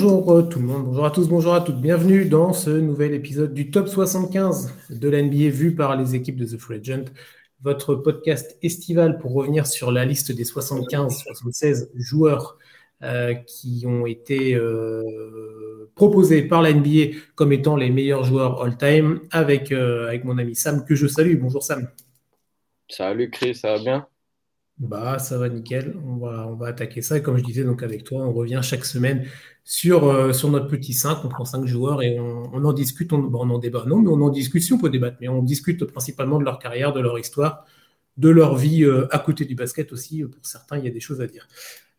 Bonjour euh, tout le monde, bonjour à tous, bonjour à toutes. Bienvenue dans ce nouvel épisode du Top 75 de l'NBA vu par les équipes de The Free Agent, votre podcast estival pour revenir sur la liste des 75-76 joueurs euh, qui ont été euh, proposés par la NBA comme étant les meilleurs joueurs all-time avec, avec mon ami Sam que je salue. Bonjour Sam. Salut Chris, ça va bien? Bah, ça va nickel. On va, on va attaquer ça. Et comme je disais, donc avec toi, on revient chaque semaine sur, euh, sur notre petit 5. On prend 5 joueurs et on, en discute. On, bon, on, en débat, non, mais on en discute si on peut débattre. Mais on discute principalement de leur carrière, de leur histoire, de leur vie euh, à côté du basket aussi. Pour certains, il y a des choses à dire.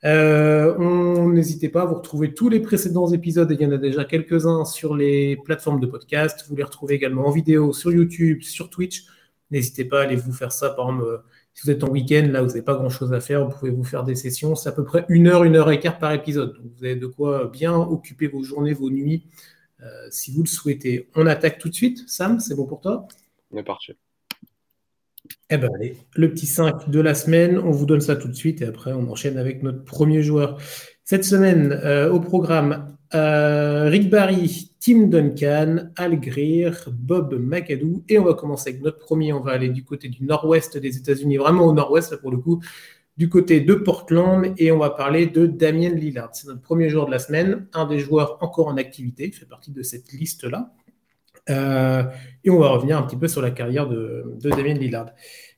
Euh, on n'hésitez pas à vous retrouver tous les précédents épisodes. Il y en a déjà quelques-uns sur les plateformes de podcast. Vous les retrouvez également en vidéo sur YouTube, sur Twitch. N'hésitez pas à aller vous faire ça, par exemple si vous êtes en week-end, là, vous n'avez pas grand-chose à faire, vous pouvez vous faire des sessions. C'est à peu près une heure, une heure et quart par épisode. Donc, vous avez de quoi bien occuper vos journées, vos nuits, euh, si vous le souhaitez. On attaque tout de suite. Sam, c'est bon pour toi? On est parti. Eh bien, allez, le petit 5 de la semaine, on vous donne ça tout de suite et après, on enchaîne avec notre premier joueur. Cette semaine, euh, au programme, euh, Rick Barry, Tim Duncan, Al Greer, Bob McAdoo. Et on va commencer avec notre premier. On va aller du côté du nord-ouest des États-Unis, vraiment au nord-ouest pour le coup, du côté de Portland. Et on va parler de Damien Lillard. C'est notre premier joueur de la semaine, un des joueurs encore en activité. Fait partie de cette liste-là. Euh, et on va revenir un petit peu sur la carrière de, Damien Lillard.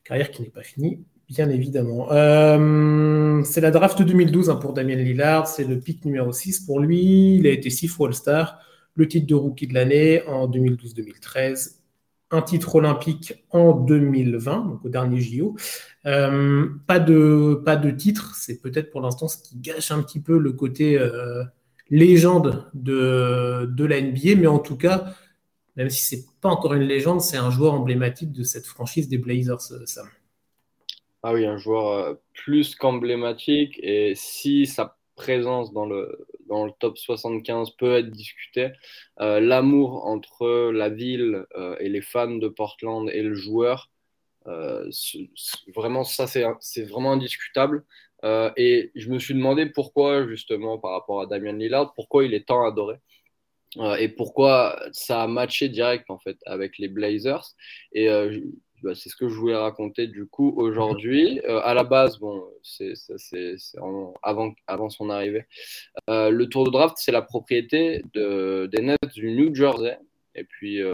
Carrière qui n'est pas finie, Bien évidemment. Euh, c'est la draft 2012 hein, pour Damien Lillard. C'est le pick numéro 6 pour lui. Il a été six All-Star. Le titre de rookie de l'année en 2012-2013. Un titre olympique en 2020, donc au dernier JO. Euh, pas, de, pas de titre. C'est peut-être pour l'instant ce qui gâche un petit peu le côté euh, légende de, de la NBA. Mais en tout cas, même si c'est pas encore une légende, c'est un joueur emblématique de cette franchise des Blazers, Sam. Ah oui, un joueur euh, plus qu'emblématique. Et si sa présence dans le, dans le top 75 peut être discutée, euh, l'amour entre la ville euh, et les fans de Portland et le joueur, vraiment, ça, c'est vraiment indiscutable. et je me suis demandé pourquoi, justement, par rapport à Damien Lillard, pourquoi il est tant adoré. et pourquoi ça a matché direct en fait avec les Blazers. Et bah, c'est ce que je voulais raconter du coup aujourd'hui. Euh, à la base, bon, c'est avant, avant son arrivée. Euh, le tour de draft, c'est la propriété de, des Nets du New Jersey. Et puis, euh,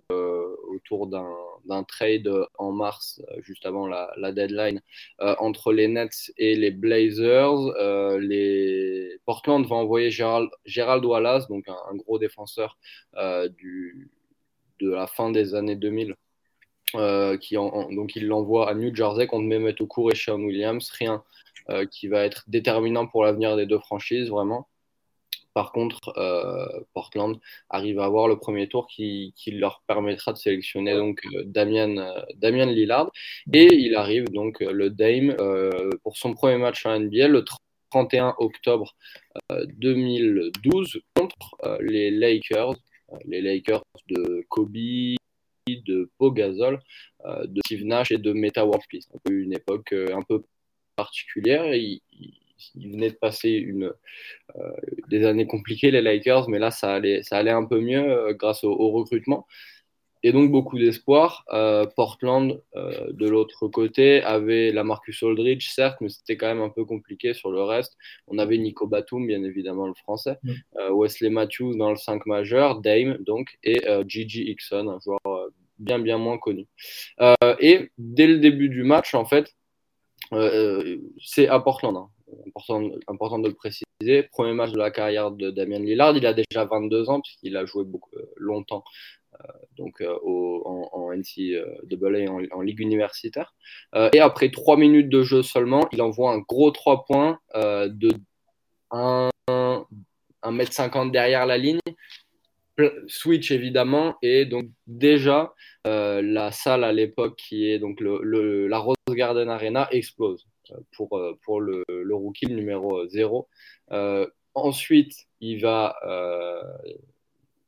autour d'un trade en mars, juste avant la, la deadline, entre les Nets et les Blazers, les Portland va envoyer Gérald, Gérald Wallace, donc un, un gros défenseur du, de la fin des années 2000 euh, donc il l'envoie à New Jersey contre Mehmet Okur et Sean Williams. Rien euh, qui va être déterminant pour l'avenir des deux franchises, vraiment. Par contre, euh, Portland arrive à avoir le premier tour qui, leur permettra de sélectionner donc Damien, Damien Lillard. Et il arrive donc le Dame pour son premier match en NBA le 31 octobre 2012 contre les Lakers. Les Lakers de Kobe, de Pogazol, euh, de Steve Nash et de Meta World une époque euh, un peu particulière. il, venait de passer une, euh, des années compliquées, les Lakers, mais là, ça allait un peu mieux grâce au, recrutement. Et donc beaucoup d'espoir. Portland, de l'autre côté, avait la Marcus Aldridge, certes, mais c'était quand même un peu compliqué sur le reste. On avait Nico Batum, bien évidemment le français, Wesley Matthews dans le 5 majeur, Dame, donc, et Gigi Hickson, un joueur bien bien moins connu. Euh, et dès le début du match, en fait, euh, c'est à Portland, hein. important, important de le préciser. Premier match de la carrière de Damien Lillard, il a déjà 22 ans puisqu'il a joué beaucoup, euh, longtemps donc au, en, en NCAA en, en ligue universitaire. et après 3 minutes de jeu seulement, il envoie un gros 3 points de 1, 1m50 derrière la ligne Switch évidemment et donc déjà euh, la salle à l'époque qui est donc le, la Rose Garden Arena explose euh, pour, euh, pour le, le rookie numéro 0. ensuite, il va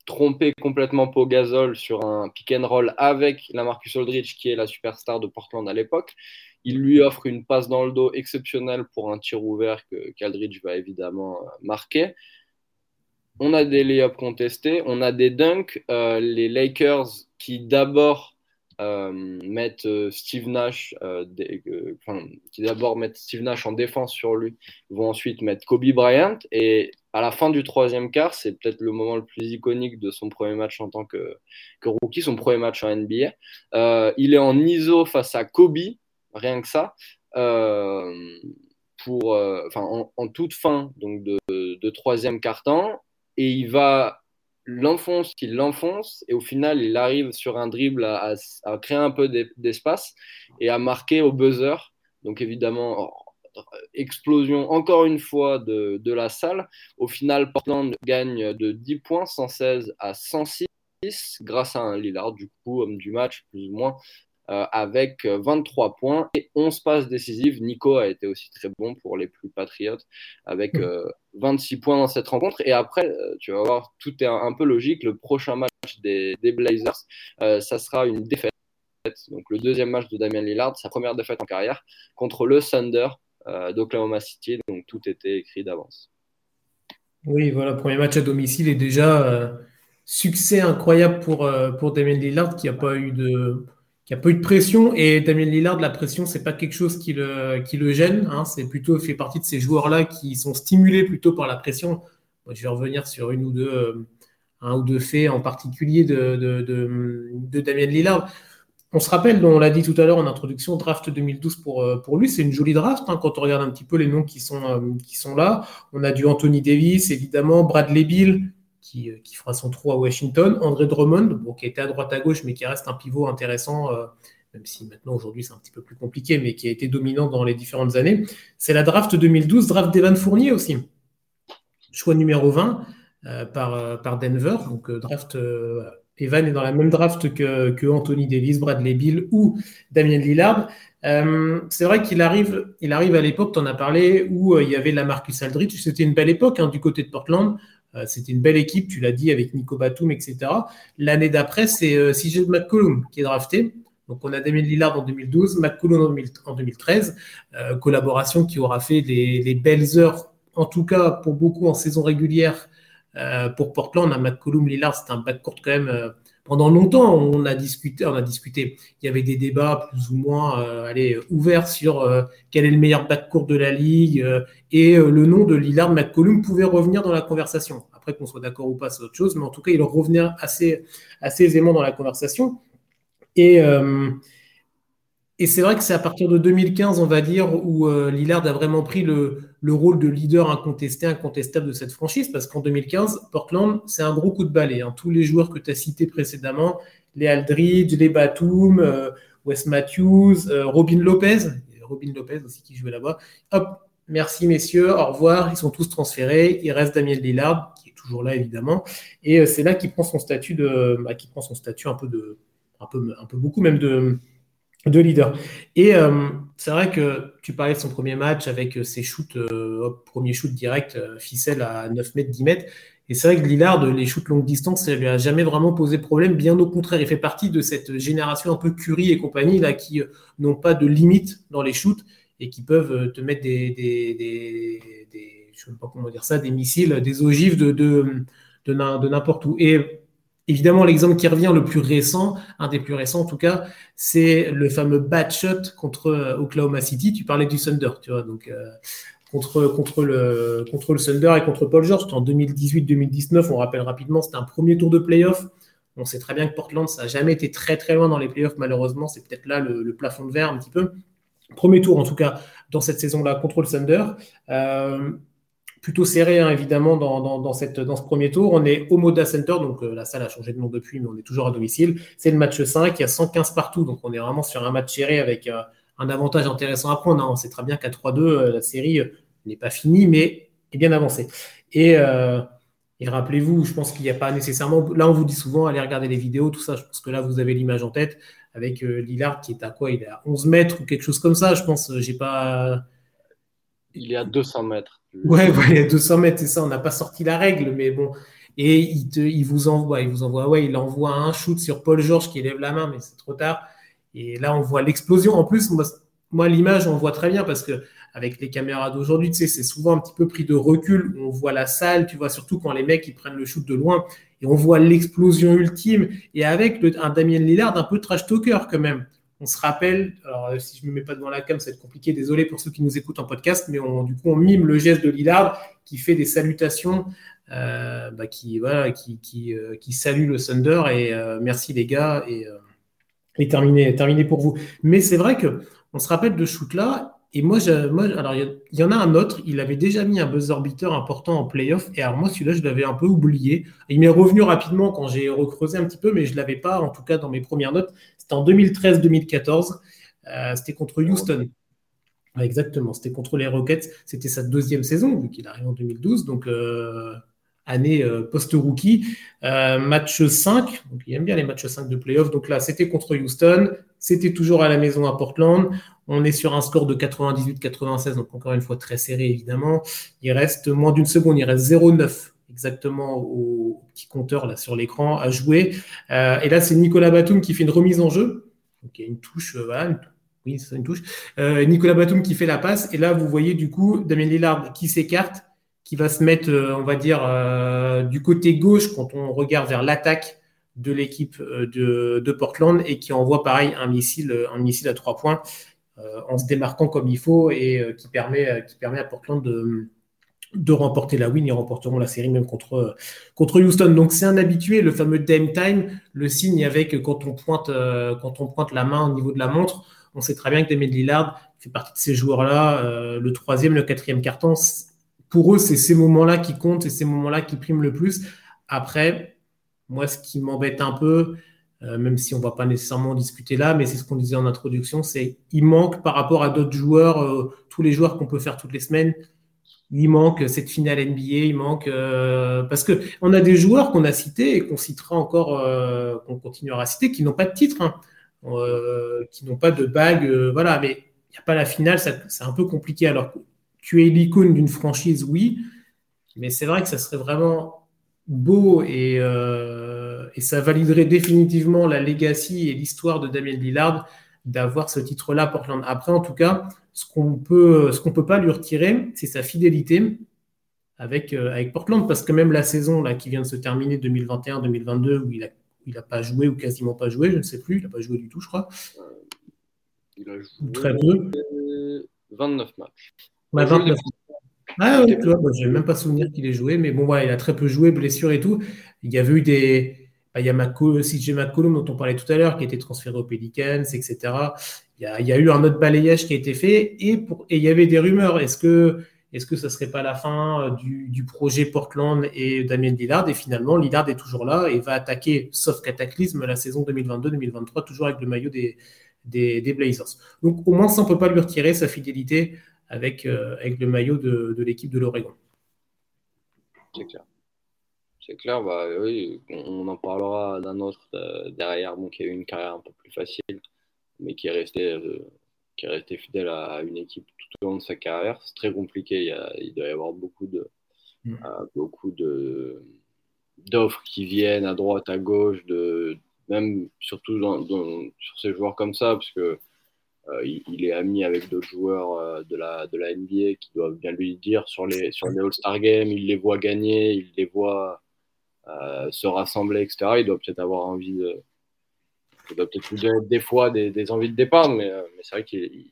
tromper complètement Pogazol sur un pick and roll avec la Marcus Aldridge qui est la superstar de Portland à l'époque. Il lui offre une passe dans le dos exceptionnelle pour un tir ouvert que qu'Aldridge va évidemment marquer on a des layups contestés, on a des dunks. Euh, les Lakers qui d'abord euh, mettent euh, Steve Nash, qui d'abord mettent Steve Nash en défense sur lui, vont ensuite mettre Kobe Bryant. Et à la fin du troisième quart, c'est peut-être le moment le plus iconique de son premier match en tant que, rookie, son premier match en NBA. il est en ISO face à Kobe, rien que ça. pour, en, toute fin donc de, de troisième quart-temps et il va l'enfonce, il l'enfonce, et au final, il arrive sur un dribble à, créer un peu d'espace et à marquer au buzzer. Donc évidemment, explosion encore une fois de, de, la salle. Au final, Portland gagne de 10 points, 116 à 106 grâce à un Lillard, du coup, homme du match, plus ou moins, euh, avec 23 points et 11 passes décisives. Nico a été aussi très bon pour les plus patriotes avec 26 mm. euh, points dans cette rencontre. Et après, euh, tu vas voir, tout est un, peu logique. Le prochain match des, Blazers, ça sera une défaite. Donc le deuxième match de Damien Lillard, sa première défaite en carrière contre le Thunder d'Oklahoma City. Donc tout était écrit d'avance. Oui, voilà, premier match à domicile et déjà succès incroyable pour, pour Damien Lillard qui n'a pas eu de il n'y a pas eu de pression et Damien Lillard, la pression, c'est pas quelque chose qui le, qui le gêne. Hein, c'est plutôt fait partie de ces joueurs-là qui sont stimulés plutôt par la pression. je vais revenir sur une ou deux, euh, un ou deux faits en particulier de, de, de, Damien Lillard. On se rappelle, on l'a dit tout à l'heure en introduction, draft 2012 pour, euh, pour lui, c'est une jolie draft hein, quand on regarde un petit peu les noms qui sont, euh, qui sont là. On a du Anthony Davis, évidemment, Bradley Bill, euh, qui, fera son trou à Washington. André Drummond, qui était à droite à gauche, mais qui reste un pivot intéressant, euh, même si maintenant aujourd'hui c'est un petit peu plus compliqué, mais qui a été dominant dans les différentes années. C'est la draft 2012, draft d'Evan Fournier aussi. Choix numéro 20 euh, par, par Denver. Donc draft. Evan est dans la même draft que, que, Anthony Davis, Bradley Bill ou Damien Lillard. c'est vrai qu'il arrive, il arrive à l'époque, tu en as parlé, où il y avait la Marcus Aldridge. C'était une belle époque hein, du côté de Portland. Euh, c'était une belle équipe, tu l'as dit, avec Nico Batum, etc. L'année d'après, c'est euh, CJ McCollum qui est drafté. Donc, on a Damien Lillard en 2012, McCollum en 2013, euh, collaboration qui aura fait des, belles heures, en tout cas pour beaucoup en saison régulière pour Portland. On a McCollum, Lillard, c'est un backcourt quand même. Pendant longtemps, on a discuté, on a discuté. Il y avait des débats plus ou moins allez, ouverts sur quel est le meilleur backcourt de la ligue et euh, le nom de Lillard McCollum pouvait revenir dans la conversation. Après qu'on soit d'accord ou pas, c'est autre chose, mais en tout cas, il revenait assez, assez aisément dans la conversation. Et, euh, et c'est vrai que c'est à partir de 2015, on va dire, où euh, Lillard a vraiment pris le, le, rôle de leader incontesté, incontestable de cette franchise, parce qu'en 2015, Portland, c'est un gros coup de balai. Hein. Tous les joueurs que tu as cités précédemment, les Aldridge, les Batum, Wes Matthews, Robin Lopez, Robin Lopez aussi qui jouait là-bas, hop, Merci messieurs, au revoir. Ils sont tous transférés. Il reste Damien Lillard qui est toujours là évidemment, et euh, c'est là qu'il prend son statut de, bah, qui prend son statut un peu de, un peu, un peu beaucoup même de, de leader. Et euh, c'est vrai que tu parlais de son premier match avec euh, ses shoots, premier shoot direct, ficelle à 9 mètres, 10 mètres. Et c'est vrai que Lillard, les shoots longue distance, ça lui a jamais vraiment posé problème. Bien au contraire, il fait partie de cette génération un peu Curie et compagnie là qui n'ont pas de limite dans les shoots et qui peuvent euh, te mettre des, des, des, je sais pas comment dire ça, des missiles, des ogives de, de, de, n'importe où. Et évidemment, l'exemple qui revient le plus récent, un des plus récents en tout cas, c'est le fameux bad shot contre euh, Oklahoma City. Tu parlais du Thunder, tu vois, donc euh, contre, contre, le, contre le Thunder et contre Paul George. En 2018-2019, on rappelle rapidement, c'était un premier tour de playoff. On sait très bien que Portland, ça n'a jamais été très très loin dans les playoffs, malheureusement. C'est peut-être là le, plafond de verre un petit peu. Premier tour, en tout cas, dans cette saison-là, contre le Thunder. Euh, plutôt serré, hein, évidemment, dans, cette, dans ce premier tour. On est au Moda Center, donc euh, la salle a changé de nom depuis, mais on est toujours à domicile. C'est le match 5, il y a 115 partout, donc on est vraiment sur un match serré avec euh, un avantage intéressant à prendre. Hein. On sait très bien qu'à 3-2, la série n'est pas finie, mais est bien avancée. Et, rappelez-vous, je pense qu'il n'y a pas nécessairement. Là, on vous dit souvent, allez regarder les vidéos, tout ça. Je pense que là, vous avez l'image en tête avec euh, Lillard qui est à quoi? Il est à 11 mètres ou quelque chose comme ça, je pense. J'ai pas. Il est à 200 mètres. Ouais, à 200 mètres, c'est ça. On n'a pas sorti la règle, mais bon. Et il, te, il vous envoie, il vous envoie, ouais, il envoie un shoot sur Paul George qui lève la main, mais c'est trop tard. Et là, on voit l'explosion. En plus, moi, moi l'image, on voit très bien parce que avec les caméras d'aujourd'hui, tu sais, c'est souvent un petit peu pris de recul. On voit la salle, tu vois, surtout quand les mecs ils prennent le shoot de loin et on voit l'explosion ultime. Et avec un Damien Lillard un peu trash talker quand même. On se rappelle, alors si je ne me mets pas devant la cam, ça va être compliqué, désolé pour ceux qui nous écoutent en podcast, mais on, du coup on mime le geste de Lillard qui fait des salutations, euh, bah, qui, voilà, euh, salue le Thunder et euh, merci les gars et, et terminé, terminé pour vous. Mais c'est vrai que on se rappelle de shoot là et moi, moi alors il y, en a un autre, il avait déjà mis un buzzer beater important en playoff. Et alors moi, celui-là, je l'avais un peu oublié. Il m'est revenu rapidement quand j'ai recreusé un petit peu, mais je ne l'avais pas, en tout cas dans mes premières notes. C'était en 2013-2014. Euh, c'était contre Houston. exactement, c'était contre les Rockets. C'était sa deuxième saison, vu qu'il arrive en 2012. Donc, euh, année euh, post-rookie. match 5, donc il aime bien les matchs 5 de playoff. Donc là, c'était contre Houston. C'était toujours à la maison à Portland. On est sur un score de 98-96, donc encore une fois très serré évidemment. Il reste moins d'une seconde, il reste 0,9 exactement au petit compteur là sur l'écran à jouer. Euh, et là, c'est Nicolas Batum qui fait une remise en jeu. Donc il y a une touche, euh, oui, c'est une touche. Euh, Nicolas Batum qui fait la passe. Et là, vous voyez du coup Damien Lillard qui s'écarte, qui va se mettre, on va dire, du côté gauche quand on regarde vers l'attaque de l'équipe de, de, Portland et qui envoie pareil un missile, un missile à trois points. Euh, en se démarquant comme il faut et euh, qui, permet, euh, qui permet à Portland de, de remporter la win. Ils remporteront la série même contre, contre Houston. Donc c'est un habitué, le fameux Dame Time, le signe avec quand on, pointe, quand on pointe la main au niveau de la montre. On sait très bien que Damien Lillard fait partie de ces joueurs-là. le troisième, le quatrième carton, pour eux, c'est ces moments-là qui comptent et ces moments-là qui priment le plus. Après, moi, ce qui m'embête un peu, euh, même si on ne va pas nécessairement discuter là, mais c'est ce qu'on disait en introduction, c'est il manque par rapport à d'autres joueurs, euh, tous les joueurs qu'on peut faire toutes les semaines, il manque cette finale NBA, il manque euh, parce que on a des joueurs qu'on a cités et qu'on citera encore, qu'on continuera à citer, qui n'ont pas de titre, hein, qui n'ont pas de bague, voilà, mais il n'y a pas la finale, c'est un peu compliqué. Alors tu es l'icône d'une franchise, oui, mais c'est vrai que ça serait vraiment beau et et ça validerait définitivement la legacy et l'histoire de Damien Lillard d'avoir ce titre-là Portland. Après, en tout cas, ce qu'on peut, ce qu'on peut pas lui retirer, c'est sa fidélité avec, euh, avec Portland, parce que même la saison là, qui vient de se terminer 2021-2022, où il a, il a pas joué ou quasiment pas joué, je ne sais plus, il n'a pas joué du tout, je crois. Il a joué très peu. 29 matchs. Bah, 29. Ah ouais, je n'ai même pas souvenir qu'il ait joué, mais bon, voilà, il a très peu joué, blessure et tout. Il y avait eu des, il y a CJ McCollum dont on parlait tout à l'heure qui a été transféré aux Pelicans, etc. Il y, a, eu un autre balayage qui a été fait et, il y avait des rumeurs. Est-ce que est-ce que ça serait pas la fin euh, du, projet Portland et Damien Lillard? Et finalement, Lillard est toujours là et va attaquer, sauf cataclysme, la saison 2022-2023, toujours avec le maillot des, Blazers. Donc au moins, ça, ne peut pas lui retirer sa fidélité avec, euh, le maillot de, l'équipe de l'Oregon. C'est clair, bah, oui, on, en parlera d'un autre euh, derrière, bon, qui a eu une carrière un peu plus facile, mais qui est resté, euh, qui est resté fidèle à, une équipe tout au long de sa carrière. C'est très compliqué, il, doit y avoir beaucoup de, mm. euh, beaucoup de d'offres qui viennent à droite, à gauche, de, même surtout sur ces joueurs comme ça, parce que il, est ami avec d'autres joueurs de, la, de la NBA qui doivent bien lui dire sur les, sur les All-Star Games, il les voit gagner, il les voit se rassembler, etc. Il doit peut-être avoir envie de. Il doit peut-être des fois des, envies de départ, mais, euh, mais c'est vrai qu'il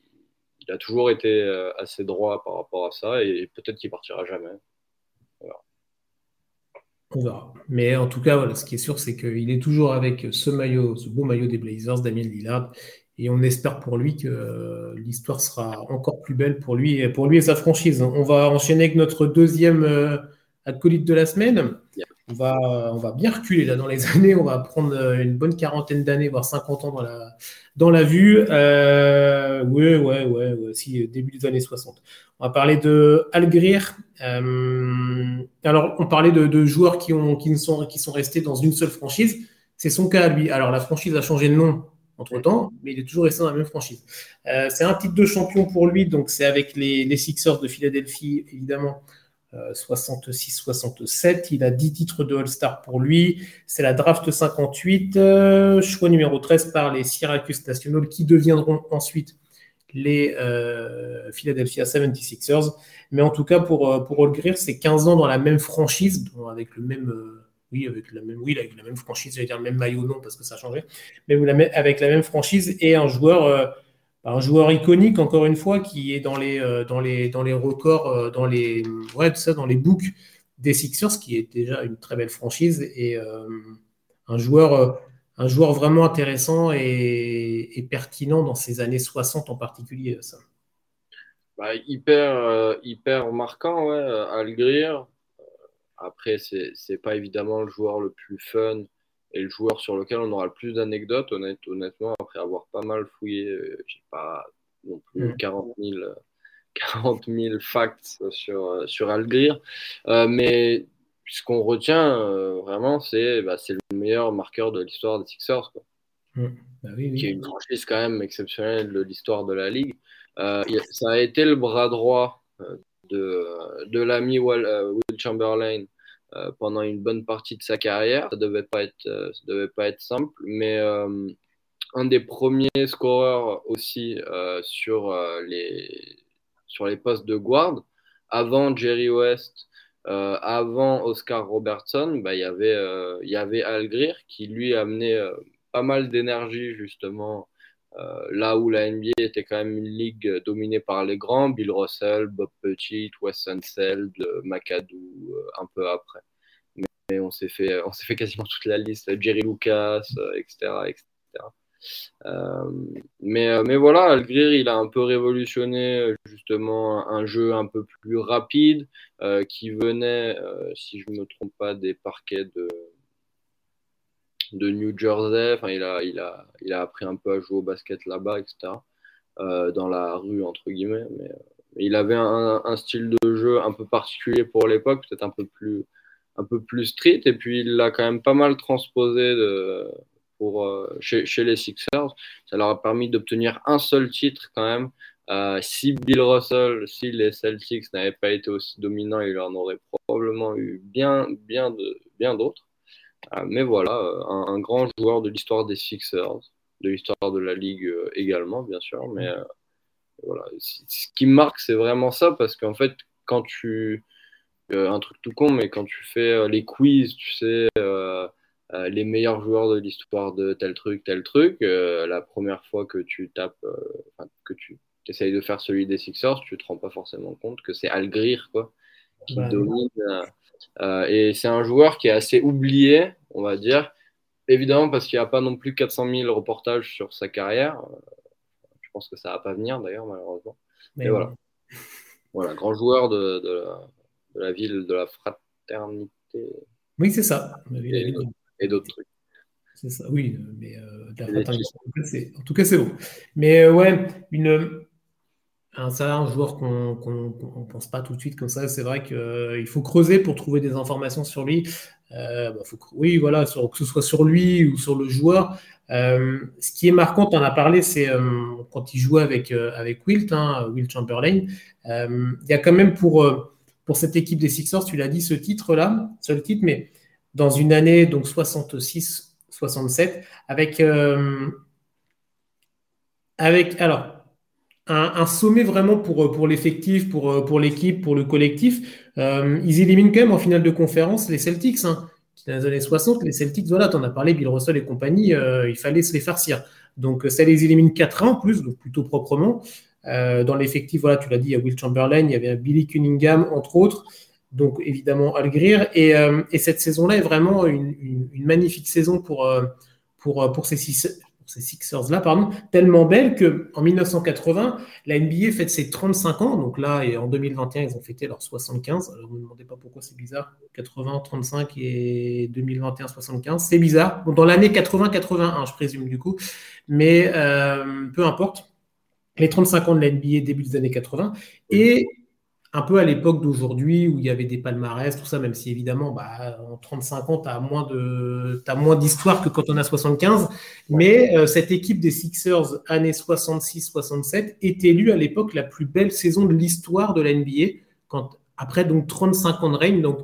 a toujours été euh, assez droit par rapport à ça et peut-être qu'il partira jamais. On verra. Mais en tout cas, voilà, ce qui est sûr, c'est qu'il est toujours avec ce maillot, ce beau maillot des Blazers, Damien Lillard. Et on espère pour lui que l'histoire sera encore plus belle pour lui et pour lui et sa franchise. On va enchaîner avec notre deuxième acolyte de la semaine on va, on va bien reculer là dans les années. On va prendre euh, une bonne quarantaine d'années, voire 50 ans dans la, dans la vue. Euh, ouais, ouais, ouais, si, début des années 60. On va parler de Al euh, alors, on parlait de, joueurs qui, ont, qui, sont, qui sont restés dans une seule franchise. C'est son cas lui. Alors, la franchise a changé de nom entre temps, mais il est toujours resté dans la même franchise. c'est un titre de champion pour lui, donc c'est avec les, les Sixers de Philadelphie, évidemment. 66-67. Euh, il a 10 titres de All-Star pour lui. C'est la draft 58, euh, choix numéro 13 par les Syracuse Nationals qui deviendront ensuite les Philadelphia 76ers. Mais en tout cas, pour, pour c'est 15 ans dans la même franchise, avec le même avec la même, oui, avec la même franchise, le même maillot, non, parce que ça a changé, mais avec la même franchise et un joueur, euh, un joueur iconique, encore une fois, qui est dans les, euh, dans les, dans les records, euh, dans les, ouais, ça, dans les books des Sixers, qui est déjà une très belle franchise et un joueur, un joueur vraiment intéressant et, pertinent dans ces années 60 en particulier. Ça. Bah, hyper, hyper marquant, ouais, Al Greer après, c'est pas évidemment le joueur le plus fun et le joueur sur lequel on aura le plus d'anecdotes, honnêtement, après avoir pas mal fouillé, euh, j'ai pas non plus 40 000, facts sur, euh, sur Algir. Euh, mais ce qu'on retient vraiment, c'est bah, c'est le meilleur marqueur de l'histoire des Sixers. Quoi. Mm. Bah qui est une franchise quand même exceptionnelle de l'histoire de la ligue. ça a été le bras droit de, de l'ami euh, Will Chamberlain pendant une bonne partie de sa carrière. Ça devait pas euh, devait pas être simple, mais un des premiers scoreurs aussi sur, les, sur les postes de guard. Avant Jerry West, avant Oscar Robertson, bah, il y avait Al Greer qui lui amenait pas mal d'énergie justement euh, là où la NBA était quand même une ligue dominée par les grands, Bill Russell, Bob Pettit, Wes Unseld, McAdoo, euh, un peu après. Mais, on s'est fait, on s'est fait quasiment toute la liste, Jerry Lucas, etc. Euh, etc. mais, mais voilà, Algrir, il a un peu révolutionné justement un jeu un peu plus rapide qui venait, si je ne me trompe pas, des parquets de, de New Jersey. Enfin, il a, il, a, il a appris un peu à jouer au basket là-bas, etc. Euh, dans la rue, entre guillemets. Mais, euh, il avait un, un, style de jeu un peu particulier pour l'époque, peut-être un peu plus un peu plus street. Et puis, il l'a quand même pas mal transposé pour, euh, chez, les Sixers. Ça leur a permis d'obtenir un seul titre quand même. Si Bill Russell, si les Celtics n'avaient pas été aussi dominants, il en aurait probablement eu bien, bien, bien d'autres. Euh, mais voilà, euh, un, grand joueur de l'histoire des Sixers, de l'histoire de la Ligue euh, également, bien sûr. Mais voilà, ce qui marque, c'est vraiment ça, parce qu'en fait, quand tu. un truc tout con, mais quand tu fais les quiz, tu sais, les meilleurs joueurs de l'histoire de tel truc, tel truc, la première fois que tu tapes, que tu essayes de faire celui des Sixers, tu te rends pas forcément compte que c'est Al Greer, quoi, bah domine. Euh, et c'est un joueur qui est assez oublié, on va dire. Évidemment, parce qu'il n'y a pas non plus 400 000 reportages sur sa carrière. Euh, je pense que ça va pas venir d'ailleurs, malheureusement. Mais, voilà. voilà, grand joueur de, de, la, ville de la fraternité. Oui, c'est ça. Et, d'autres trucs. C'est ça, oui, mais euh, de la fraternité. En tout cas, c'est bon. Mais ouais, une, c'est un joueur qu'on ne pense pas tout de suite comme ça. C'est vrai qu'il euh, faut creuser pour trouver des informations sur lui. Euh, bah, oui, voilà, que ce soit sur lui ou sur le joueur. Euh, ce qui est marquant, tu en as parlé, c'est quand il jouait avec, avec Wilt, hein, Wilt Chamberlain. Il y a quand même pour, pour cette équipe des Sixers, tu l'as dit, ce titre-là, seul titre, mais dans une année, donc 66-67, avec, avec. Alors, un, sommet vraiment pour, euh, pour l'effectif, pour, euh, pour l'équipe, pour le collectif. Euh, ils éliminent quand même en finale de conférence les Celtics. Hein. Dans les années 60, les Celtics, voilà, tu en as parlé, Bill Russell et compagnie, il fallait se les farcir. Donc ça les élimine 4 ans en plus, donc plutôt proprement. dans l'effectif, voilà, tu l'as dit, il y a Will Chamberlain, il y avait Billy Cunningham, entre autres. Donc évidemment Al Greer. Et, et cette saison-là est vraiment une, une, magnifique saison pour, pour, pour ces six, ces Sixers-là, pardon, tellement belle qu'en 1980, la NBA fête ses 35 ans. Donc là, et en 2021, ils ont fêté leurs 75. Alors, ne me demandez pas pourquoi c'est bizarre. 80, 35 et 2021, 75. C'est bizarre. dans l'année 80-81, je présume, du coup. Mais euh, peu importe. Les 35 ans de la NBA, début des années 80. Et un peu à l'époque d'aujourd'hui où il y avait des palmarès, tout ça, même si évidemment, bah, en 35 ans, tu as moins de, moins d'histoire que quand on a 75. Mais euh, cette équipe des Sixers, années 66-67, est élue à l'époque la plus belle saison de l'histoire de la NBA, quand, après donc 35 ans de règne. Donc,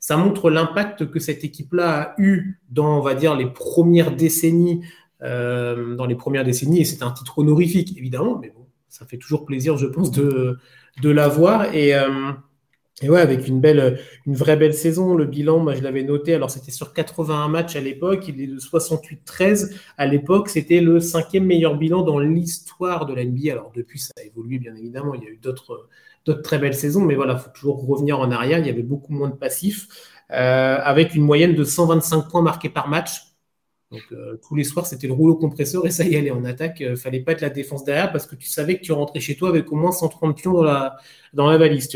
ça montre l'impact que cette équipe-là a eu dans, on va dire, les premières décennies, euh, dans les premières décennies, et c'est un titre honorifique, évidemment, mais bon, ça fait toujours plaisir, je pense, de, de l'avoir. Et, euh, et ouais, avec une belle, une vraie belle saison. Le bilan, moi, je l'avais noté. Alors, c'était sur 81 matchs à l'époque. Il est de 68-13. À l'époque, c'était le cinquième meilleur bilan dans l'histoire de la. Alors, depuis, ça a évolué, bien évidemment. Il y a eu d'autres, d'autres très belles saisons. Mais voilà, il faut toujours revenir en arrière. Il y avait beaucoup moins de passifs. Euh, avec une moyenne de 125 points marqués par match. Donc euh, tous les soirs, c'était le rouleau compresseur et ça y allait en attaque. Euh, fallait pas être la défense derrière parce que tu savais que tu rentrais chez toi avec au moins 130 pions dans la, valise.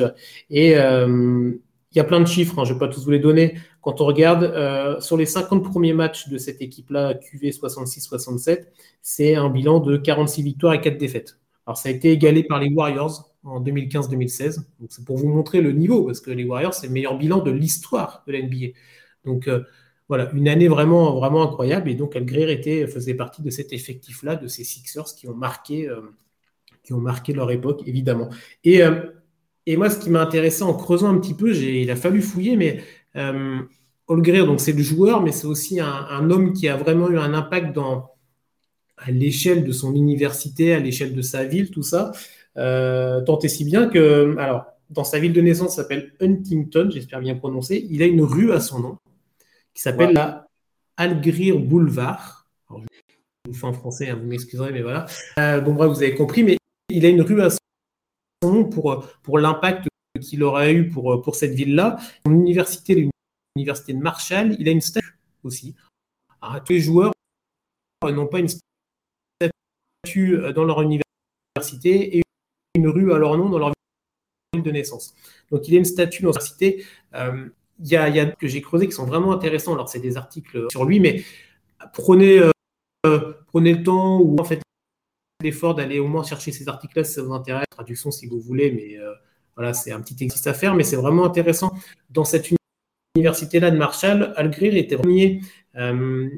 Et euh, il y a plein de chiffres, hein, je ne vais pas tous vous les donner. Quand on regarde sur les 50 premiers matchs de cette équipe-là, QV 66-67, c'est un bilan de 46 victoires et 4 défaites. Alors ça a été égalé par les Warriors en 2015-2016. Donc c'est pour vous montrer le niveau, parce que les Warriors, c'est le meilleur bilan de l'histoire de la NBA. Donc voilà, une année vraiment, incroyable. Et donc, Algrir était, faisait partie de cet effectif-là, de ces Sixers qui ont marqué, euh, leur époque, évidemment. Et, euh, et moi, ce qui m'a intéressé en creusant un petit peu, il a fallu fouiller, mais euh, donc c'est le joueur, mais c'est aussi un, homme qui a vraiment eu un impact dans, à l'échelle de son université, à l'échelle de sa ville, tout ça. tant et si bien que, dans sa ville de naissance, s'appelle Huntington, j'espère bien prononcer. Il a une rue à son nom qui s'appelle la Algrir Boulevard. Alors, je vous fais en français, hein, vous m'excuserez, mais voilà. Euh, bon, bref, vous avez compris, mais il a une rue à son nom pour, pour l'impact qu'il aura eu pour, pour cette ville-là. Son université, l'université de Marshall, il a une statue aussi. Alors, tous les joueurs n'ont pas une statue dans leur université et une rue à leur nom dans leur ville de naissance. Donc, il a une statue dans l'université. Euh, il y a, que j'ai creusé qui sont vraiment intéressants. Alors, c'est des articles sur lui, mais prenez, euh, prenez le temps ou en fait l'effort d'aller au moins chercher ces articles-là si ça vous intéresse. Traduction si vous voulez, mais euh, voilà, c'est un petit exercice à faire, mais c'est vraiment intéressant. Dans cette université-là de Marshall, Algrir était premier. Euh,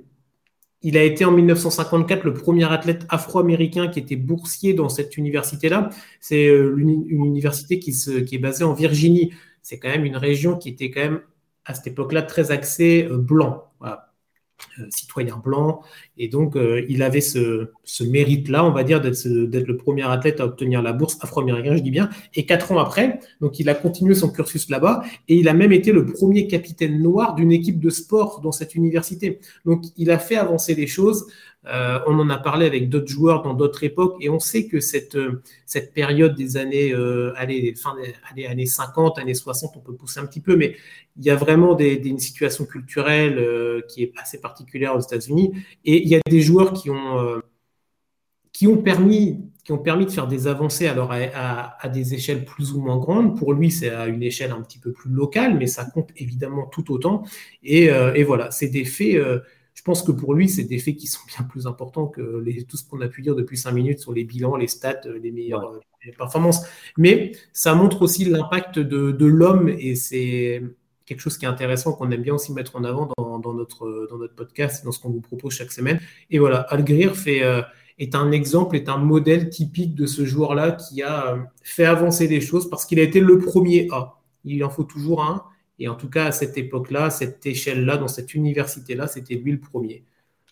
il a été en 1954 le premier athlète afro-américain qui était boursier dans cette université-là. C'est une, université qui, se, qui est basée en Virginie c'est quand même une région qui était quand même à cette époque-là très axée euh, blanc. Euh, citoyen blanc. Et donc, euh, il avait ce, mérite-là, on va dire, d'être le premier athlète à obtenir la bourse afro-américaine, je dis bien. Et quatre ans après, donc il a continué son cursus là-bas et il a même été le premier capitaine noir d'une équipe de sport dans cette université. Donc, il a fait avancer les choses. Euh, on en a parlé avec d'autres joueurs dans d'autres époques et on sait que cette, cette période des années, allez, fin des années 50, années 60, on peut pousser un petit peu, mais il y a vraiment des, une situation culturelle qui est assez particulière aux États-Unis. Et il y a des joueurs qui ont, euh, qui ont, permis, qui ont permis de faire des avancées alors à, des échelles plus ou moins grandes. Pour lui, c'est à une échelle un petit peu plus locale, mais ça compte évidemment tout autant. Et, euh, voilà, c'est des faits. Euh, je pense que pour lui, c'est des faits qui sont bien plus importants que les, tout ce qu'on a pu dire depuis cinq minutes sur les bilans, les stats, les meilleures performances. Mais ça montre aussi l'impact de, de l'homme et c'est quelque chose qui est intéressant, qu'on aime bien aussi mettre en avant dans, notre, dans notre podcast, dans ce qu'on vous propose chaque semaine. Et voilà, Algrir fait, euh, est un exemple, est un modèle typique de ce joueur-là qui a euh, fait avancer les choses parce qu'il a été le premier A. Il en faut toujours un. Et en tout cas, à cette époque-là, cette échelle-là, dans cette université-là, c'était lui le premier.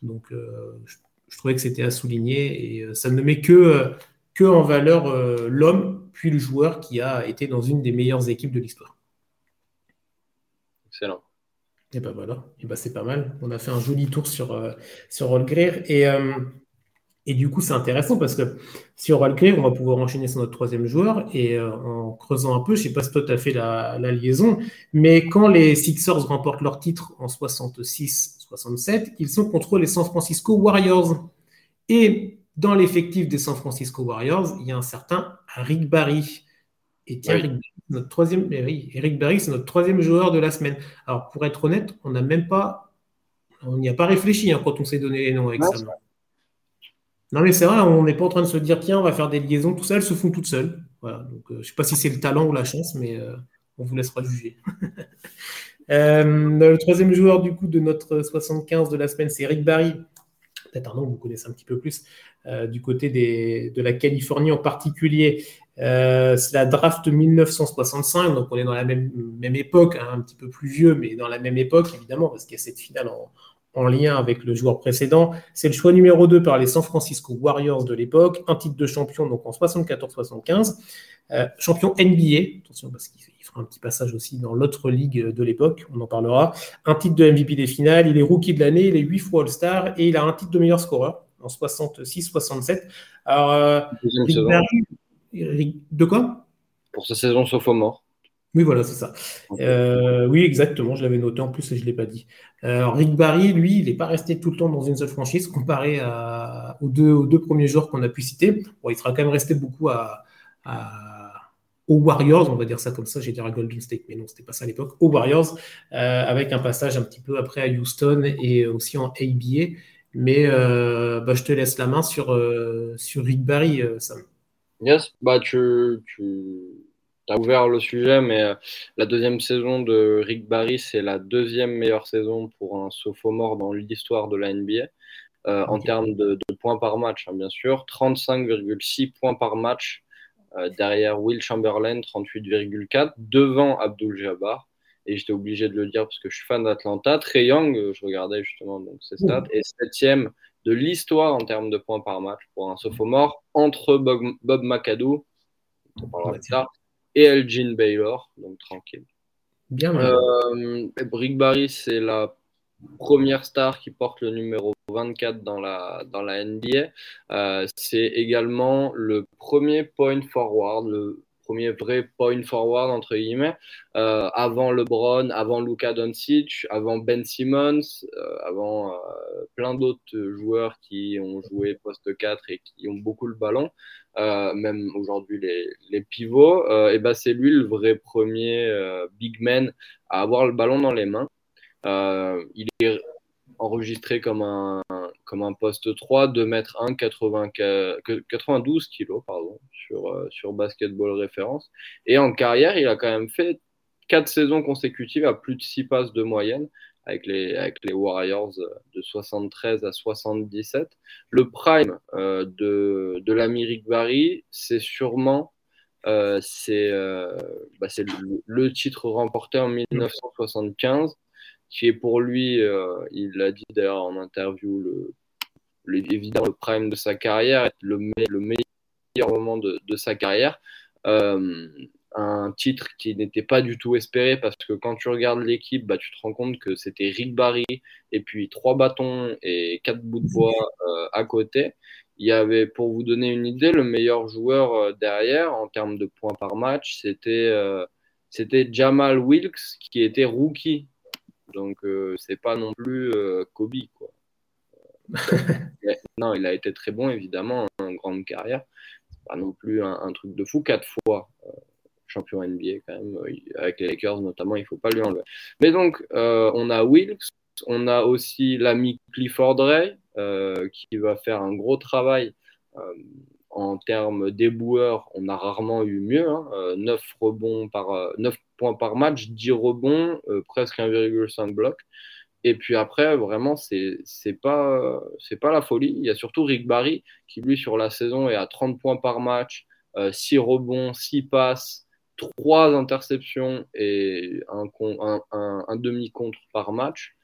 Donc, euh, je, trouvais que c'était à souligner. Et ça ne met que, que en valeur l'homme, puis le joueur qui a été dans une des meilleures équipes de l'histoire. Excellent. Et ben voilà, et ben c'est pas mal. On a fait un joli tour sur, euh, sur euh, et du coup, c'est intéressant parce que sur Holgrir, on va pouvoir enchaîner sur notre troisième joueur. Et euh, en creusant un peu, je sais pas si toi tu as fait la, liaison, mais quand les Sixers remportent leur titre en 66-67, ils sont contre les San Francisco Warriors. Et dans l'effectif des San Francisco Warriors, il y a un certain Rick Barry. Et tiens, notre troisième, Eric Barry, c'est notre troisième joueur de la semaine. Alors, pour être honnête, on n'a même pas, on n'y a pas réfléchi hein, quand on s'est donné les noms avec ça. Non, mais c'est vrai, on n'est pas en train de se dire, tiens, on va faire des liaisons, tout ça, elles se font toutes seules. Voilà, donc, euh, je ne sais pas si c'est le talent ou la chance, mais euh, on vous laissera juger. Euh, le troisième joueur, du coup, de notre 75 de la semaine, c'est Eric Barry. Peut-être un nom que vous connaissez un petit peu plus, du côté de la Californie en particulier. C'est la draft 1965, donc on est dans la même, même époque, hein, un petit peu plus vieux, mais dans la même époque, évidemment, parce qu'il y a cette finale en, en lien avec le joueur précédent. C'est le choix numéro 2 par les San Francisco Warriors de l'époque, un titre de champion donc en 74-75, euh, champion NBA, attention parce qu'il fera un petit passage aussi dans l'autre ligue de l'époque, on en parlera, un titre de MVP des finales, il est rookie de l'année, il est 8 fois All-Star et il a un titre de meilleur scoreur en 66-67. Alors, euh, de quoi? Pour sa saison sophomore. Oui, voilà, c'est ça. Euh, oui, exactement, je l'avais noté en plus et je ne l'ai pas dit. Alors, Rick Barry, lui, il n'est pas resté tout le temps dans une seule franchise comparé aux, deux, aux deux premiers joueurs qu'on a pu citer. Bon, il sera quand même resté beaucoup à, aux Warriors, on va dire ça comme ça, j'ai dit à Golden State, mais non, c'était pas ça à l'époque, aux Warriors, euh, avec un passage un petit peu après à Houston et aussi en ABA. Mais euh, bah, je te laisse la main sur, sur Rick Barry, Sam. Yes, bah tu, tu as ouvert le sujet, mais euh, la deuxième saison de Rick Barry, c'est la deuxième meilleure saison pour un sophomore dans l'histoire de la NBA. Euh, en termes de, points par match, hein, bien sûr. 35,6 points par match euh, derrière Will Chamberlain, 38,4, devant Abdul Jabbar. Et j'étais obligé de le dire parce que je suis fan d'Atlanta. Trey Young, je regardais justement donc, ses stats, est septième de l'histoire en termes de points par match pour un sophomore entre Bob, Bob McAdoo, et Elgin Baylor, donc tranquille. Bien. Euh, Brick Barry, c'est la première star qui porte le numéro 24 dans la, dans la NBA. Euh, c'est également le premier point forward, le premier vrai point forward, entre guillemets, euh, avant LeBron, avant Luka Doncic, avant Ben Simmons, euh, avant plein d'autres joueurs qui ont joué poste 4 et qui ont beaucoup le ballon, même aujourd'hui les, les, pivots, et ben c'est lui le vrai premier big man à avoir le ballon dans les mains. il est enregistré comme un, comme un poste 3, 2 mètres 1, 92 kilos pardon, sur, euh, sur basketball référence. Et en carrière, il a quand même fait 4 saisons consécutives à plus de 6 passes de moyenne avec les, Warriors de 73 à 77. Le prime euh, de, de l'Amérique Barry, c'est sûrement euh, c'est bah, le, le, titre remporté en 1975 qui est pour lui, euh, il l'a dit d'ailleurs en interview, le, évidemment le prime de sa carrière, le, le meilleur moment de, de sa carrière. Euh, un titre qui n'était pas du tout espéré parce que quand tu regardes l'équipe, bah, tu te rends compte que c'était Rick Barry et puis trois bâtons et quatre bouts de bois euh, à côté. Il y avait, pour vous donner une idée, le meilleur joueur derrière en termes de points par match, c'était c'était Jamal Wilkes qui était rookie donc, euh, c'est pas non plus euh, Kobe, quoi. non, il a été très bon, évidemment, une grande carrière. C'est pas non plus un, truc de fou. Quatre fois euh, champion NBA, quand même, avec les Lakers notamment, il faut pas lui enlever. Mais donc, on a Wilkes, on a aussi l'ami Clifford Ray, qui va faire un gros travail en termes d'éboueurs, on a rarement eu mieux. Hein. 9 euh, rebonds par 9 euh, points par match, 10 rebonds, euh, presque 1,5 bloc. Et puis après, vraiment, c'est c'est pas c'est pas la folie. Il y a surtout Rick Barry qui lui sur la saison est à 30 points par match, 6 rebonds, 6 passes, 3 interceptions et un, demi-contre par match.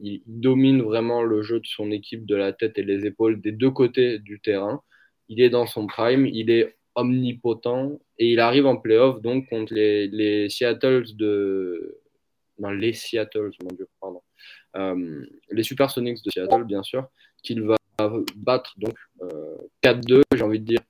il domine vraiment le jeu de son équipe de la tête et les épaules des deux côtés du terrain il est dans son prime, il est omnipotent et il arrive en playoff donc contre les, les Seattles de. Non, les Seattles, mon Dieu, pardon. Euh, les Supersonics de Seattle, bien sûr, qu'il va battre donc 4-2, euh, j'ai envie de dire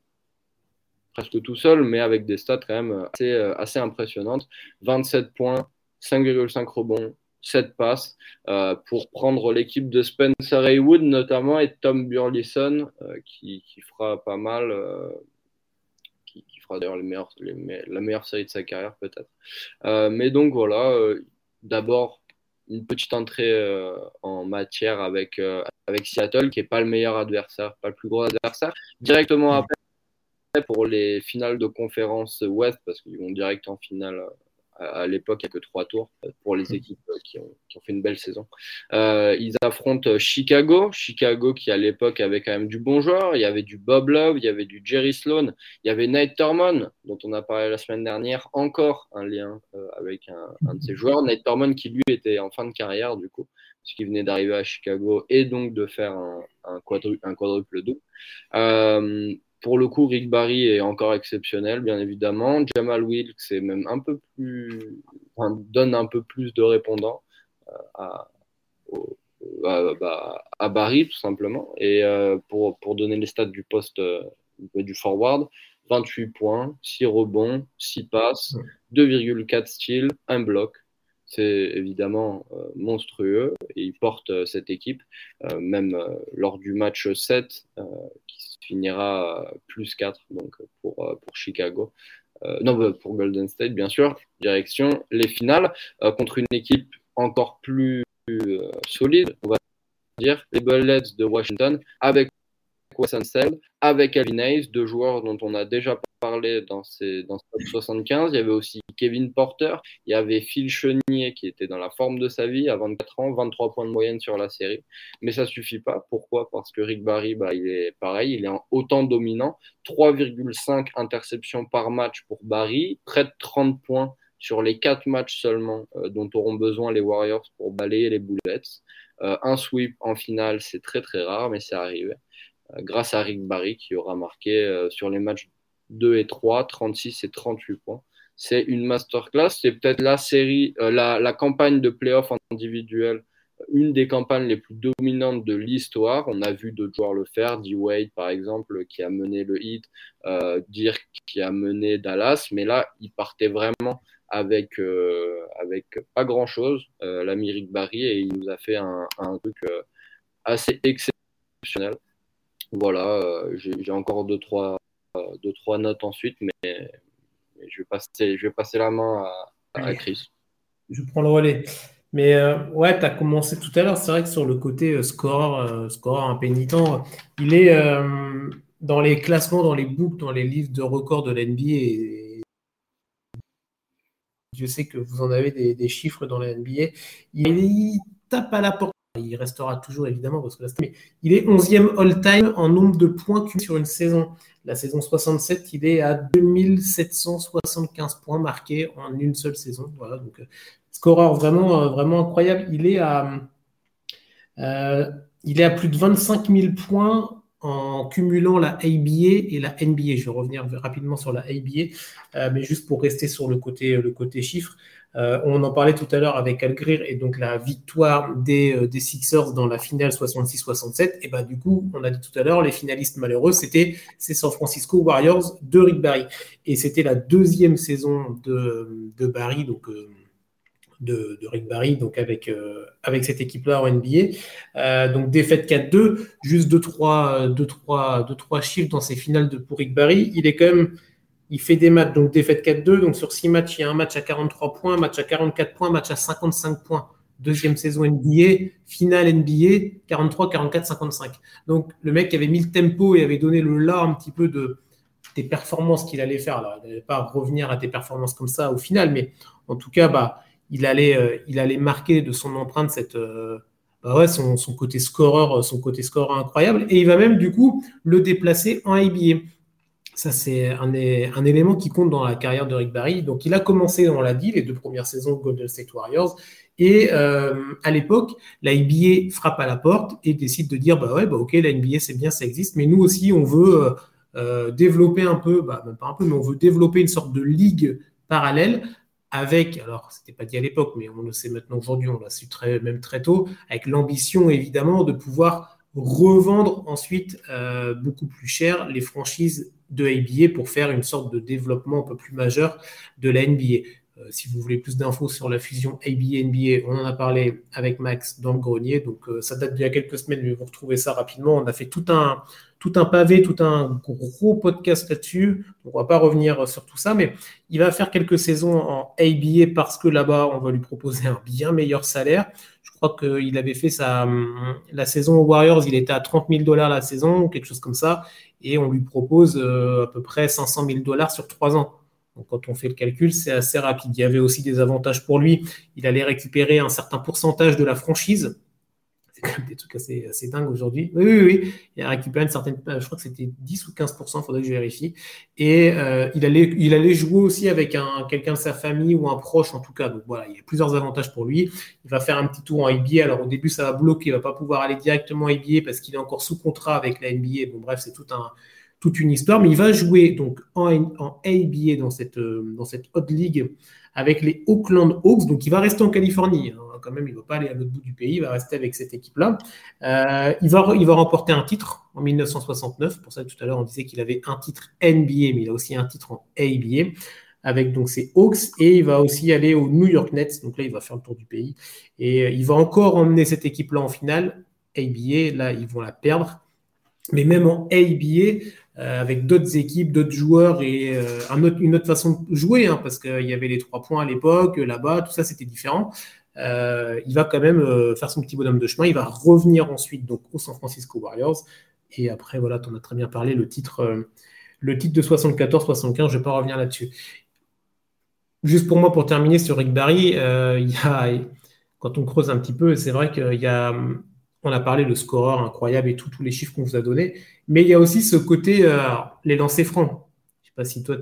presque tout seul, mais avec des stats quand même assez, euh, assez impressionnantes. 27 points, 5,5 rebonds, 7 passes euh, pour prendre l'équipe de Spencer Haywood notamment et Tom Burleson euh, qui, qui, fera pas mal, euh, qui, qui, fera d'ailleurs la meilleure série de sa carrière peut-être. mais donc voilà, d'abord une petite entrée en matière avec, avec Seattle qui n'est pas le meilleur adversaire, pas le plus gros adversaire. Directement après pour les finales de conférence Ouest parce qu'ils vont direct en finale à l'époque, il n'y a que trois tours pour les mm. équipes qui ont, fait une belle saison. Euh, ils affrontent Chicago, Chicago qui à l'époque avait quand même du bon joueur. Il y avait du Bob Love, il y avait du Jerry Sloan, il y avait Nate Thurmond, dont on a parlé la semaine dernière, encore un lien euh, avec un, de ses joueurs. Nate Thurmond qui lui était en fin de carrière du coup, qui venait d'arriver à Chicago, et donc de faire un, un, quadruple double. Euh, pour le coup, Rick Barry est encore exceptionnel, bien évidemment. Jamal Wilkes c'est même un peu plus, donne un peu plus de répondants euh, à, bah, à, Barry, tout simplement. Et euh, pour, pour, donner les stats du poste euh, du forward, 28 points, 6 rebonds, 6 passes, 2,4 steals, 1 bloc. C'est évidemment monstrueux et il porte cette équipe, même lors du match 7, qui finira plus 4 donc pour, pour Chicago. non, bah, pour Golden State, bien sûr. Direction les finales contre une équipe encore plus solide, on va dire, les Bullets de Washington avec Avec Alvin Hayes, deux joueurs dont on a déjà parlé dans ces dans 75. Il y avait aussi Kevin Porter, il y avait Phil Chenier qui était dans la forme de sa vie à 24 ans, 23 points de moyenne sur la série. Mais ça suffit pas. Pourquoi? Parce que Rick Barry, bah, il est pareil, il est en autant dominant. 3,5 interceptions par match pour Barry, près de 30 points sur les quatre matchs seulement euh, dont auront besoin les Warriors pour balayer les Bullets. Euh, un sweep en finale, c'est très très rare, mais c'est arrivé. Euh, grâce à Rick Barry qui aura marqué sur les matchs 2 et 3, 36 et 38 points. C'est une masterclass. C'est peut-être la série, la, la, campagne de playoff individuel, une des campagnes les plus dominantes de l'histoire. On a vu d'autres joueurs le faire. D-Wade, par exemple, qui a mené le Heat, Dirk qui a mené Dallas. Mais là, il partait vraiment avec, euh, avec pas grand chose, euh, l'ami Rick Barry, et il nous a fait un, un truc euh, assez exceptionnel. Voilà, j'ai encore deux trois, deux, trois notes ensuite, mais, mais, je, vais passer, je vais passer la main à, à Chris. Je prends le relais. Mais ouais, tu as commencé tout à l'heure. C'est vrai que sur le côté score, score impénitent, il est dans les classements, dans les books, dans les livres de records de l'NBA. Je sais que vous en avez des, chiffres dans la NBA. Il, tape à la porte. Il restera toujours évidemment parce que mais il est 11e all-time en nombre de points sur une saison. La saison 67, il est à 2775 points marqués en une seule saison. Voilà, donc euh, scoreur vraiment, euh, vraiment incroyable. Il est à, euh, il est à plus de 25 000 points en cumulant la ABA et la NBA. Je vais revenir rapidement sur la ABA, euh, mais juste pour rester sur le côté, le côté chiffre. Euh, on en parlait tout à l'heure avec Al et donc la victoire des, euh, des Sixers dans la finale 66-67. Et ben du coup, on a dit tout à l'heure, les finalistes malheureux, c'était ces San Francisco Warriors de Rick Barry. Et c'était la deuxième saison de, de Barry, donc de, Rick Barry, donc avec, euh, avec cette équipe-là en NBA. Euh, donc défaite 4-2, juste 2-3 chiffres dans ces finales de, pour Rick Barry. Il est quand même, il fait des matchs, donc défaite 4-2, donc sur 6 matchs, il y a un match à 43 points, match à 44 points, match à 55 points. Deuxième saison NBA, finale NBA, 43, 44, 55. Donc le mec avait mis le tempo et avait donné le là un petit peu de, des performances qu'il allait faire. Alors, il n'allait pas revenir à des performances comme ça au final, mais en tout cas, bah, il allait, euh, il allait marquer de son empreinte cette, euh, bah ouais, son, côté scoreur, son côté scoreur incroyable. Et il va même du coup le déplacer en ABA. Ça, c'est un, un, élément qui compte dans la carrière de Rick Barry. Donc, il a commencé, on l'a dit, les deux premières saisons de Golden State Warriors. Et euh, à l'époque, la NBA frappe à la porte et décide de dire bah ouais, bah ok, la NBA c'est bien, ça existe, mais nous aussi, on veut développer un peu, bah, même pas un peu, mais on veut développer une sorte de ligue parallèle avec, alors c'était pas dit à l'époque, mais on le sait maintenant aujourd'hui, on l'a su très, même très tôt, avec l'ambition évidemment de pouvoir revendre ensuite euh, beaucoup plus cher les franchises de NBA pour faire une sorte de développement un peu plus majeur de la NBA. Euh, si vous voulez plus d'infos sur la fusion ABA-NBA, on en a parlé avec Max dans le grenier. Donc, euh, ça date d'il y a quelques semaines, mais vous retrouvez ça rapidement. On a fait tout un, tout un pavé, tout un gros podcast là-dessus. On ne va pas revenir sur tout ça, mais il va faire quelques saisons en ABA parce que là-bas, on va lui proposer un bien meilleur salaire. Je crois qu'il avait fait sa, la saison aux Warriors, il était à 30 000 dollars la saison, quelque chose comme ça. Et on lui propose euh, à peu près 500 000 dollars sur trois ans. Donc, quand on fait le calcul, c'est assez rapide. Il y avait aussi des avantages pour lui. Il allait récupérer un certain pourcentage de la franchise. c'était quand même des trucs assez, assez dingues aujourd'hui. Oui, oui, oui. Il a récupéré une certaine, je crois que c'était 10 ou 15%, il faudrait que je vérifie. Et euh, il, allait, jouer aussi avec un, quelqu'un de sa famille ou un proche en tout cas. Donc voilà, il y a plusieurs avantages pour lui. Il va faire un petit tour en NBA. Alors au début, ça va bloquer, il va pas pouvoir aller directement en NBA parce qu'il est encore sous contrat avec la NBA. Bon, bref, c'est tout un, toute une histoire. Mais il va jouer donc en, ABA dans cette, euh, dans cette Hot League avec les Oakland Hawks. Donc, il va rester en Californie. Hein. Quand même, il ne va pas aller à l'autre bout du pays. Il va rester avec cette équipe-là. Euh, il, va, remporter un titre en 1969. Pour ça, tout à l'heure, on disait qu'il avait un titre NBA, mais il a aussi un titre en ABA avec donc ses Hawks et il va aussi aller aux New York Nets. Donc là, il va faire le tour du pays et euh, il va encore emmener cette équipe-là en finale. ABA, là, ils vont la perdre. Mais même en ABA, avec d'autres équipes, d'autres joueurs et euh, une autre façon de jouer, hein, parce qu'il y avait les trois points à l'époque, là-bas, tout ça c'était différent. Euh, il va quand même faire son petit bonhomme de chemin. Il va revenir ensuite donc au San Francisco Warriors. Et après, voilà, tu en as très bien parlé, le titre, le titre de 74-75, je ne vais pas revenir là-dessus. Juste pour moi, pour terminer sur Rick Barry, quand on creuse un petit peu, c'est vrai qu'il y a on a parlé de scoreur incroyable et tous les chiffres qu'on vous a donnés, mais il y a aussi ce côté, euh, les lancers francs. Je ne sais pas si toi,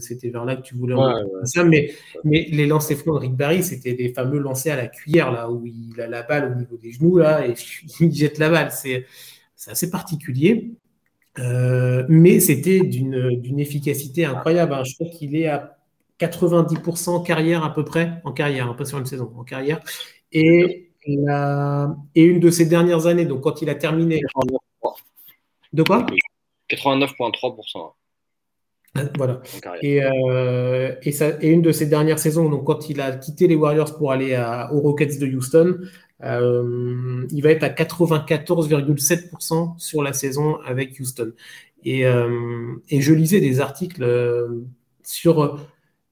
c'était vers là que tu voulais ouais, ça, mais, mais les lancers francs de Rick Barry, c'était des fameux lancers à la cuillère, là, où il a la balle au niveau des genoux, là, et il jette la balle. C'est assez particulier. Euh, mais c'était d'une efficacité incroyable. Hein. Je crois qu'il est à 90% carrière à peu près, en carrière, hein, pas sur une saison, en carrière. Et et une de ses dernières années, donc quand il a terminé. De quoi? 89,3%. Euh, voilà. Et, euh, et, ça, et, une de ses dernières saisons, donc quand il a quitté les Warriors pour aller à, aux Rockets de Houston, euh, il va être à 94,7% sur la saison avec Houston. Et, et, je lisais des articles sur.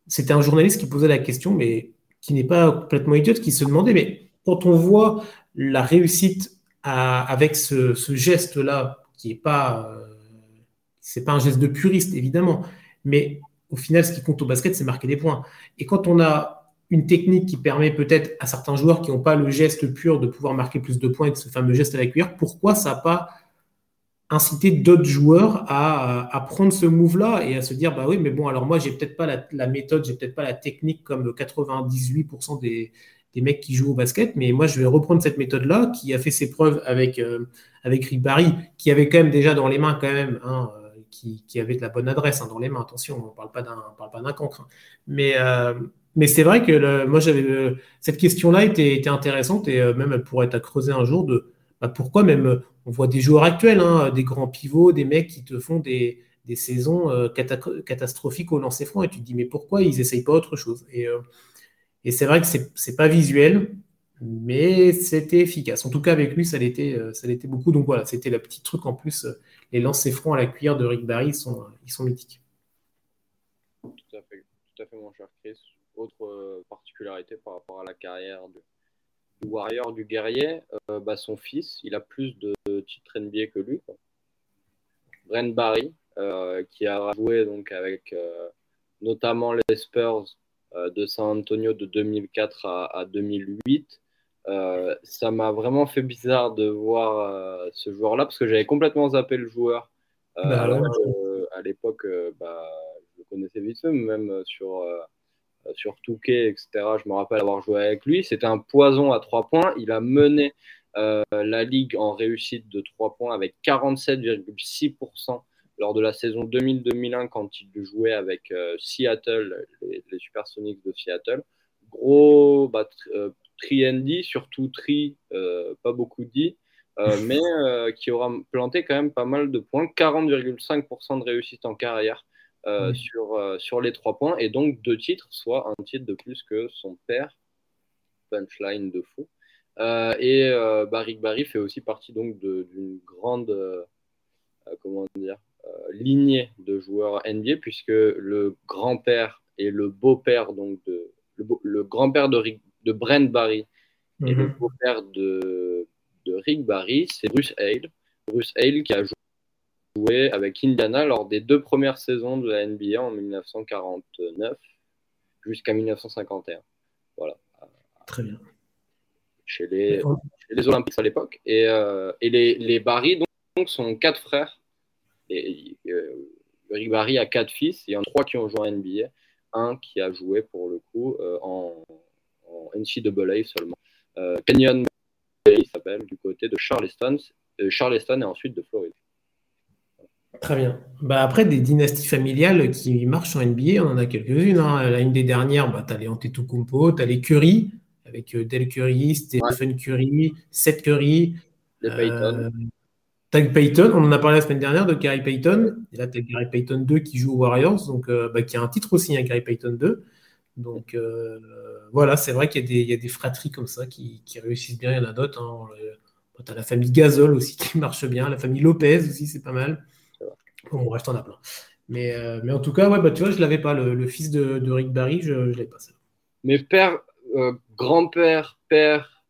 C'était un journaliste qui posait la question, mais qui n'est pas complètement idiote, qui se demandait, mais quand on voit la réussite avec ce, geste-là, qui n'est pas, euh, pas un geste de puriste, évidemment, mais au final, ce qui compte au basket, c'est marquer des points. Et quand on a une technique qui permet peut-être à certains joueurs qui n'ont pas le geste pur de pouvoir marquer plus de points avec ce fameux geste à la cuillère, pourquoi ça n'a pas incité d'autres joueurs à, prendre ce move-là et à se dire bah oui, mais bon, alors moi, j'ai peut-être pas la, la méthode, j'ai peut-être pas la technique comme 98% des, des mecs qui jouent au basket, mais moi je vais reprendre cette méthode-là qui a fait ses preuves avec, euh, Barry, qui avait quand même déjà dans les mains quand même, hein, euh, qui, qui, avait de la bonne adresse hein, dans les mains, attention, on ne parle pas d'un cancre. Hein. Mais, euh, mais c'est vrai que moi j'avais cette question-là était, était, intéressante et même elle pourrait être à creuser un jour de bah, pourquoi même on voit des joueurs actuels, des grands pivots, des mecs qui te font des, des saisons catastrophiques au lancer franc et tu te dis mais pourquoi ils n'essayent pas autre chose? Et, et c'est vrai que c'est n'est pas visuel, mais c'était efficace. En tout cas, avec lui, ça l'était, euh, ça l'était beaucoup. Donc voilà, c'était le petit truc en plus. Euh, les lancers francs à la cuillère de Rick Barry, ils sont, euh, ils sont mythiques. Tout à fait, tout à fait mon cher Chris. Autre particularité par rapport à la carrière du, Warrior, du guerrier, bah, son fils, il a plus de titres NBA que lui. Brent Barry, qui a joué donc avec notamment les Spurs de San Antonio de 2004 à, 2008. Euh, ça m'a vraiment fait bizarre de voir euh, ce joueur-là parce que j'avais complètement zappé le joueur. Bah à l'époque, bah, je le connaissais vite fait, même sur, sur Touquet, etc. Je me rappelle avoir joué avec lui. C'était un poison à 3 points. Il a mené la ligue en réussite de 3 points avec 47,6% lors de la saison 2000-2001 quand il jouait avec euh, Seattle, les, Supersonics de Seattle. Gros bah, euh, tri surtout tri, euh, pas beaucoup dit, mais qui aura planté quand même pas mal de points, 40,5% de réussite en carrière sur, sur les trois points, et donc deux titres, soit un titre de plus que son père, punchline de fou. et Barry Barry fait aussi partie donc d'une grande, comment dire, euh, lignée de joueurs NBA, puisque le grand-père et le beau-père, donc de, le, grand-père de, de Brent Barry et le mhm. beau-père de, de Rick Barry, c'est Bruce Hale. Bruce Hale qui a joué avec Indiana lors des deux premières saisons de la NBA en 1949 jusqu'à 1951. Voilà. Très bien. chez les, les Olympiques à l'époque. Et, et les, les, Barry donc, sont quatre frères. Et, Barry a quatre fils. Il y en a trois qui ont joué en NBA. Un qui a joué pour le coup en, en NCAA seulement. Kenyon il s'appelle du côté de Charleston, Charleston et ensuite de Floride. Très bien. Bah après, des dynasties familiales qui marchent en NBA, on en a quelques-unes. Hein. Une des dernières, bah, tu as les Antetokounmpo, tu as les Curry, avec euh, Del Curry, Stephen Curry, Seth Curry. Les Payton. Euh, Payton, on en a parlé la semaine dernière de Gary Payton. Et là, tu as Gary Payton 2 qui joue aux Warriors, donc, euh, bah, qui a un titre aussi, hein, Gary Payton 2. Donc voilà, c'est vrai qu'il y, a des fratries comme ça qui, réussissent bien. Il y en a d'autres. Hein. Tu as la famille Gasol aussi qui marche bien, la famille Lopez aussi, c'est pas mal. Bon, bref, t'en as plein. Mais, euh, en tout cas, ouais, bah, tu vois, je l'avais pas. Le, fils de, Rick Barry, je ne l'avais pas. Ça. Mais père, euh, grand-père, père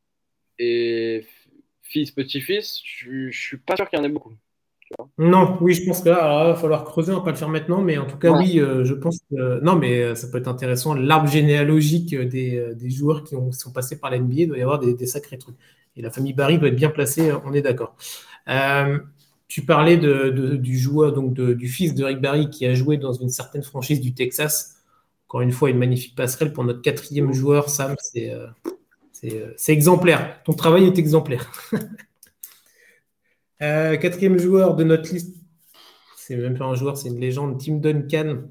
et fils, petit-fils, je ne suis pas sûr qu'il y en ait beaucoup. Non, oui, je pense qu'il va falloir creuser, on va pas le faire maintenant, mais en tout cas, oui, euh, je pense que non, mais ça peut être intéressant. L'arbre généalogique des, des, joueurs qui, ont, sont passés par l'NBA, doit y avoir des, des, sacrés trucs. Et la famille Barry doit être bien placée, on est d'accord. Tu parlais du joueur, donc du fils de Rick Barry qui a joué dans une certaine franchise du Texas. Encore une fois, une magnifique passerelle pour notre quatrième joueur, Sam. C'est euh, euh, exemplaire. Ton travail est exemplaire. Euh, quatrième joueur de notre liste, c'est même pas un joueur, c'est une légende, Tim Duncan.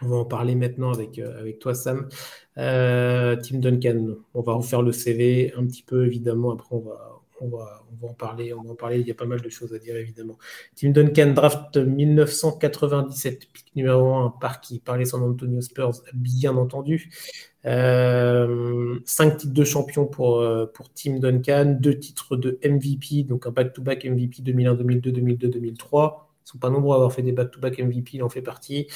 On va en parler maintenant avec, avec toi, Sam. Tim Duncan, on va refaire le CV un petit peu, évidemment. Après, on va, on va, en parler, on va en parler. Il y a pas mal de choses à dire, évidemment. Tim Duncan, draft 1997, pick numéro 1 par qui? Par les San Antonio Spurs, bien entendu. Euh, cinq titres de champion pour, euh, pour Tim Duncan, deux titres de MVP, donc un back-to-back MVP 2001, 2002, 2002, 2003. Ils ne sont pas nombreux à avoir fait des back-to-back MVP, il en fait partie.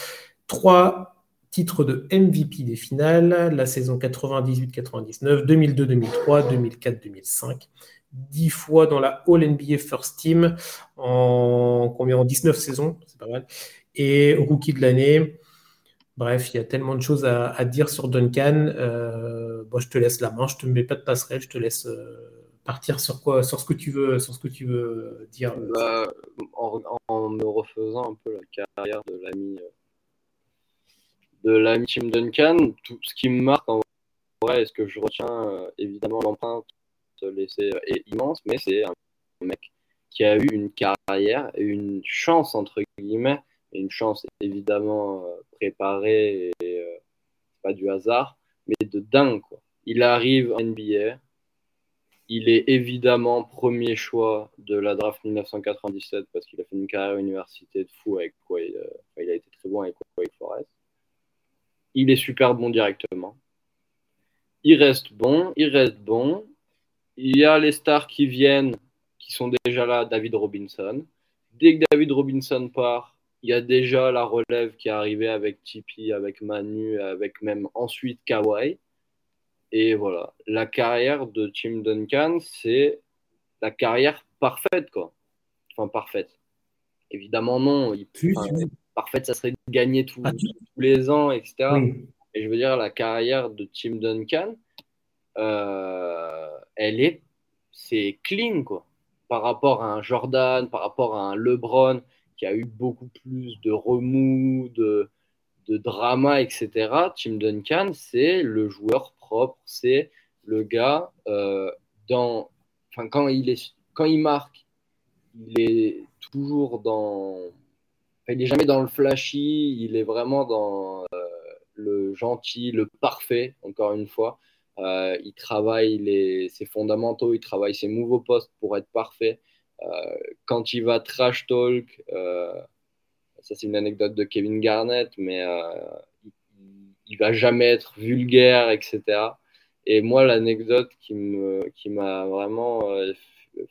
Trois titres de MVP des finales, la saison 98-99, 2002-2003, 2004-2005. 10 fois dans la All NBA First Team en combien? En 19 saisons, c'est pas mal. Et rookie de l'année. Bref, il y a tellement de choses à, dire sur Duncan. Euh, bon, je te laisse la main, je te mets pas de passerelle, je te laisse euh, partir sur quoi, sur ce que tu veux, sur ce que tu veux dire. Bah, en, me refaisant un peu la carrière de l'ami de l'ami Tim Duncan, tout ce qui me marque en vrai, est ce que je retiens euh, évidemment l'empreinte laisser est immense, mais c'est un mec qui a eu une carrière et une chance, entre guillemets, une chance évidemment euh, préparée et euh, pas du hasard, mais de dingue. Quoi. Il arrive en NBA, il est évidemment premier choix de la draft 1997 parce qu'il a fait une carrière université de fou avec quoi il, euh, il a été très bon avec Wake Forest. Il est super bon directement. Il reste bon, il reste bon. Il y a les stars qui viennent, qui sont déjà là, David Robinson. Dès que David Robinson part, il y a déjà la relève qui est arrivée avec Tipeee, avec Manu, avec même ensuite Kawhi. Et voilà, la carrière de Tim Duncan, c'est la carrière parfaite, quoi. Enfin, parfaite. Évidemment, non. Il, parfaite, ça serait de gagner ah, tous les ans, etc. Et je veux dire, la carrière de Tim Duncan, euh, elle est, c'est clean, quoi. Par rapport à un Jordan, par rapport à un LeBron, qui a eu beaucoup plus de remous, de, drama, etc. Tim Duncan, c'est le joueur propre, c'est le gars euh, quand il marque, il est toujours dans, il n'est jamais dans le flashy, il est vraiment dans euh, le gentil, le parfait, encore une fois. Euh, il travaille les, ses fondamentaux, il travaille ses nouveaux postes pour être parfait. Euh, quand il va trash talk, euh, ça c'est une anecdote de Kevin Garnett, mais il, il, va jamais être vulgaire, etc. Et moi, l'anecdote qui me, qui m'a vraiment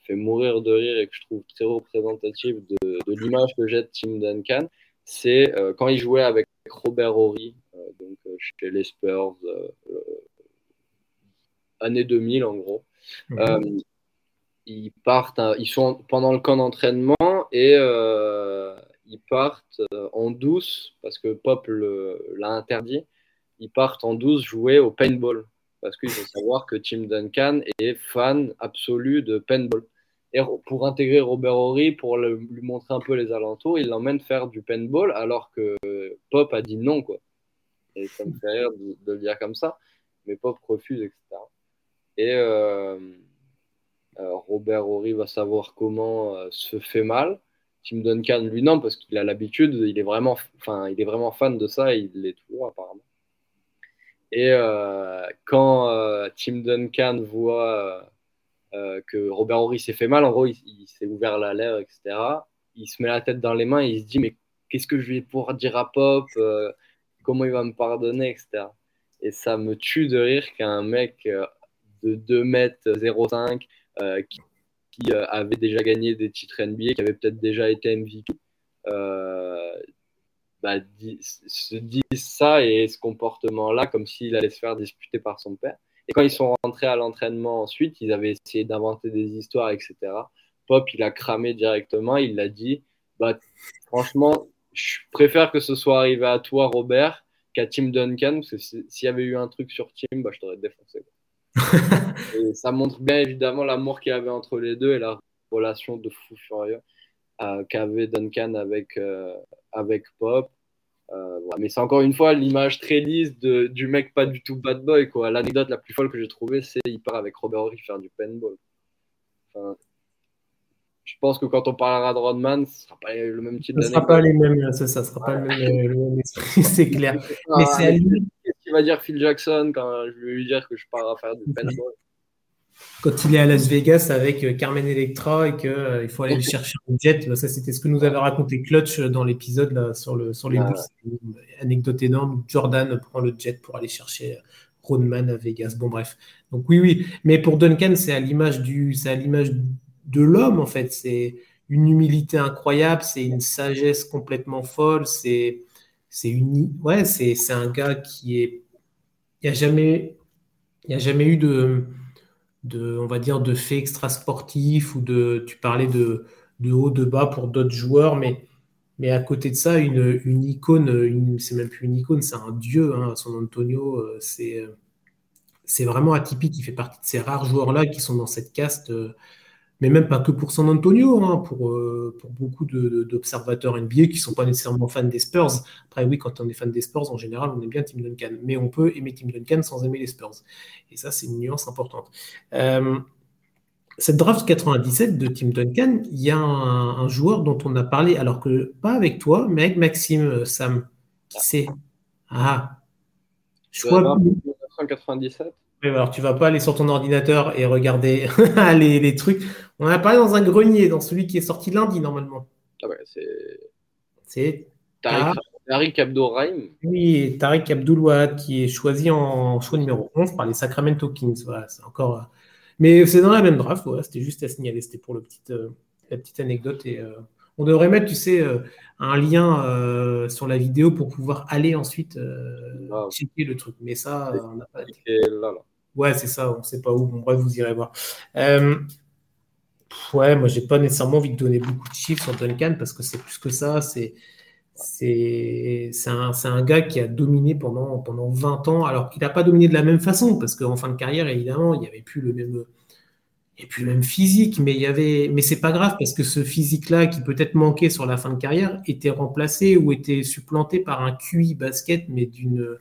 fait mourir de rire et que je trouve très représentative de, de l'image que j'ai de Tim Duncan, c'est quand il jouait avec Robert Horry, donc chez les Spurs, année 2000 en gros. Euh, ils partent, ils sont pendant le camp d'entraînement et euh, ils partent euh, en douce parce que Pop l'a interdit. Ils partent en douce jouer au paintball parce qu'il faut savoir que Tim Duncan est fan absolu de paintball. Et pour intégrer Robert Horry, pour lui montrer un peu les alentours, il l'emmène faire du paintball alors que Pop a dit non. Quoi. Et ça me de, le dire comme ça. Mais Pop refuse, etc. Et Robert Horry va savoir comment euh, se fait mal. Tim Duncan, lui, non, parce qu'il a l'habitude, il, est vraiment, il est vraiment fan de ça et il l'est toujours apparemment. Et quand Tim Duncan voit euh, que Robert Horry s'est fait mal. En gros, il, s'est ouvert la lèvre, etc. Il se met la tête dans les mains et il se dit Mais qu'est-ce que je vais pouvoir dire à Pop euh, Comment il va me pardonner, etc. Et ça me tue de rire qu'un mec euh, de 2 mètres 05 qui, avait déjà gagné des titres NBA, qui avait peut-être déjà été MVP, bah, se dise ça et ce comportement-là comme s'il allait se faire disputer par son père. Et quand ils sont rentrés à l'entraînement ensuite, ils avaient essayé d'inventer des histoires, etc. Pop, il a cramé directement, il l'a dit. Bah, franchement, je préfère que ce soit arrivé à toi, Robert, qu'à Tim Duncan, parce que s'il y avait eu un truc sur Tim, bah, je t'aurais défoncé. Et ça montre bien évidemment l'amour qu'il y avait entre les deux et la relation de fou furieux euh, qu'avait Duncan avec, euh, avec Pop. Euh, mais c'est encore une fois l'image très lisse de, du mec pas du tout bad boy. quoi. L'anecdote la plus folle que j'ai trouvée, c'est il part avec Robert Horry faire du paintball. je pense que quand on parlera de Rodman, ce sera pas le même type Ce sera pas les mêmes, ça, ça sera pas le même, c'est clair. mais c'est Qu'est-ce qu'il va dire Phil Jackson quand je vais lui dire que je pars à faire du paintball quand il est à Las Vegas avec euh, Carmen Electra et qu'il euh, faut aller le chercher en jet. Bah, ça, c'était ce que nous avait raconté Clutch dans l'épisode sur, le, sur les ah, Une anecdote énorme. Jordan prend le jet pour aller chercher euh, Rodman à Vegas. Bon, bref. Donc, oui, oui. Mais pour Duncan, c'est à l'image du, c'est à l'image de l'homme, en fait. C'est une humilité incroyable, c'est une sagesse complètement folle, c'est, c'est une, ouais, c'est, c'est un gars qui est, n'y il y a jamais eu de, on va dire, de faits extrasportifs ou de, tu parlais de, haut, de bas pour d'autres joueurs, mais, mais à côté de ça, une, icône, c'est même plus une icône, c'est un dieu, hein, San Antonio, euh, c'est, c'est vraiment atypique, il fait partie de ces rares joueurs-là qui sont dans cette caste. Euh, mais même pas que pour San Antonio, hein, pour, euh, pour beaucoup d'observateurs NBA qui ne sont pas nécessairement fans des Spurs. Après, oui, quand on est fan des Spurs, en général, on aime bien Tim Duncan, mais on peut aimer Tim Duncan sans aimer les Spurs. Et ça, c'est une nuance importante. Euh, cette draft 97 de Tim Duncan, il y a un, joueur dont on a parlé, alors que pas avec toi, mais avec Maxime, euh, Sam. Qui c'est? Ah Choix 1997 alors tu vas pas aller sur ton ordinateur et regarder les, les, trucs. On a parlé dans un grenier, dans celui qui est sorti lundi normalement. Ah ouais, c'est. C'est. Tariq Abdourahim. Oui, Tariq Abdoulouad qui est choisi en choix numéro 11 par les Sacramento Kings. Voilà, c'est encore. Euh, mais c'est dans la même draft, voilà, c'était juste à signaler, c'était pour le euh, la petite anecdote. Et, euh, on devrait mettre, tu sais, un lien sur la vidéo pour pouvoir aller ensuite ah, checker le truc. Mais ça, on n'a pas. Là, là. Ouais, c'est ça, on ne sait pas où. Bon, bref, vous irez voir. Euh, ouais, moi, j'ai pas nécessairement envie de donner beaucoup de chiffres sur Duncan parce que c'est plus que ça. C'est c'est un, un, gars qui a dominé pendant, pendant 20 ans, alors qu'il n'a pas dominé de la même façon, parce qu'en fin de carrière, évidemment, il n'y avait plus le même, et puis même physique, mais il y avait, mais c'est pas grave parce que ce physique-là, qui peut-être manquait sur la fin de carrière, était remplacé ou était supplanté par un QI basket, mais d'une,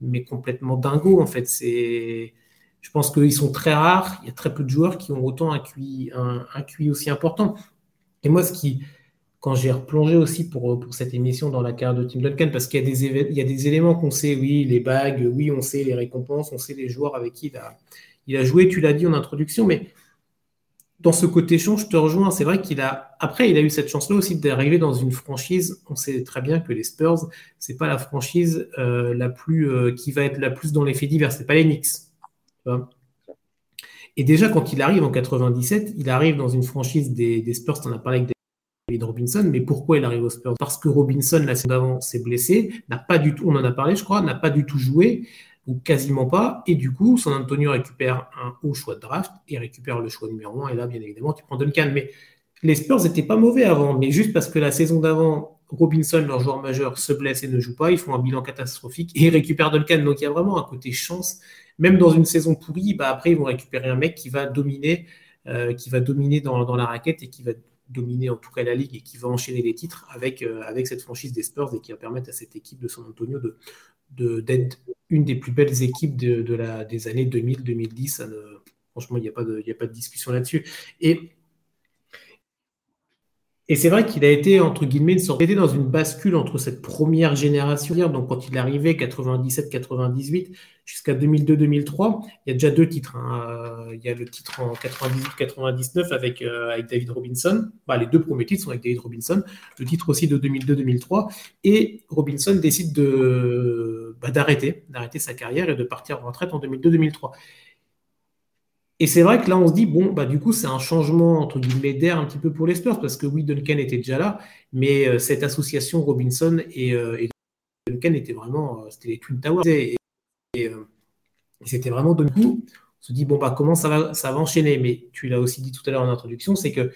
mais complètement dingo en fait. C'est, je pense qu'ils sont très rares. Il y a très peu de joueurs qui ont autant un QI, un, QI aussi important. Et moi, ce qui, quand j'ai replongé aussi pour, pour cette émission dans la carrière de Tim Duncan, parce qu'il y a des, il y a des éléments qu'on sait, oui, les bagues, oui, on sait les récompenses, on sait les joueurs avec qui il a, il a joué, tu l'as dit en introduction, mais dans ce côté champ, je te rejoins. C'est vrai qu'il a. Après, il a eu cette chance-là aussi d'arriver dans une franchise. On sait très bien que les Spurs, c'est pas la franchise euh, la plus euh, qui va être la plus dans les faits divers. C'est pas les Knicks. Et déjà, quand il arrive en 97, il arrive dans une franchise des, des Spurs. On a parlé avec David Robinson. Mais pourquoi il arrive aux Spurs? Parce que Robinson la saison d'avant s'est blessé, n'a pas du tout. On en a parlé, je crois, n'a pas du tout joué ou quasiment pas. Et du coup, San Antonio récupère un haut choix de draft et récupère le choix numéro 1. Et là, bien évidemment, tu prends Duncan. Mais les Spurs n'étaient pas mauvais avant, mais juste parce que la saison d'avant, Robinson, leur joueur majeur, se blesse et ne joue pas. Ils font un bilan catastrophique et récupèrent Duncan. Donc il y a vraiment un côté chance. Même dans une saison pourrie, bah, après, ils vont récupérer un mec qui va dominer, euh, qui va dominer dans, la raquette et qui va dominer en tout cas la ligue et qui va enchaîner les titres avec, euh, avec cette franchise des Spurs et qui va permettre à cette équipe de San Antonio de, d'être une des plus belles équipes de, la, des années 2000-2010. Franchement, il n'y a, pas de, a pas de discussion là-dessus. Et et c'est vrai qu'il a été, entre guillemets, une dans une bascule entre cette première génération, donc quand il est arrivé, 97-98, jusqu'à 2002-2003, il y a déjà deux titres. Hein. Il y a le titre en 98-99 avec, euh, avec David Robinson. Bah, les deux premiers titres sont avec David Robinson. Le titre aussi de 2002-2003. Et Robinson décide de, bah, d'arrêter, d'arrêter sa carrière et de partir en retraite en 2002-2003. Et c'est vrai que là, on se dit, bon, bah, du coup, c'est un changement, entre guillemets, d'air un petit peu pour les Spurs, parce que oui, Duncan était déjà là, mais euh, cette association Robinson et, euh, Duncan était vraiment, euh, c'était les Twin Towers. Et, c'était vraiment de coup, on se dit, bon, bah, comment ça va, ça va enchaîner? Mais tu l'as aussi dit tout à l'heure en introduction, c'est que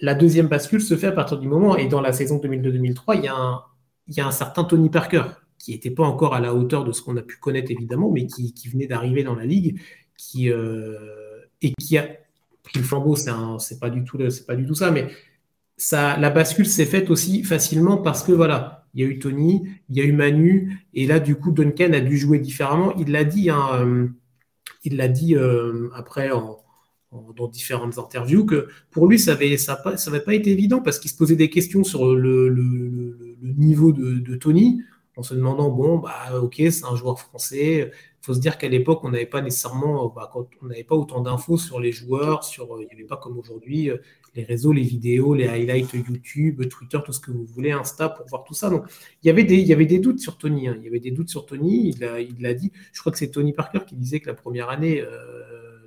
la deuxième bascule se fait à partir du moment, et dans la saison 2002-2003, il y, a un, y a un certain Tony Parker, qui n'était pas encore à la hauteur de ce qu'on a pu connaître, évidemment, mais qui venait d'arriver dans la ligue, qui et qui a pris le flambeau, c'est pas du tout pas du tout ça, mais ça, la bascule s'est faite aussi facilement parce que voilà, il y a eu Tony, il y a eu Manu, et là du coup Duncan a dû jouer différemment. Il l'a dit, hein, euh, il l'a dit euh, après dans différentes interviews que pour lui ça n'avait ça pas, été évident parce qu'il se posait des questions sur le, niveau de, de, Tony en se demandant bon bah ok c'est un joueur français faut se dire qu'à l'époque, on n'avait pas nécessairement, euh, bah, on n'avait pas autant d'infos sur les joueurs, sur, euh, il n'y avait pas comme aujourd'hui euh, les réseaux, les vidéos, les highlights YouTube, Twitter, tout ce que vous voulez, Insta pour voir tout ça. Donc, il y avait des, il y avait des doutes sur Tony. Hein. Il y avait des doutes sur Tony. Il l'a il l'a dit. Je crois que c'est Tony Parker qui disait que la première année,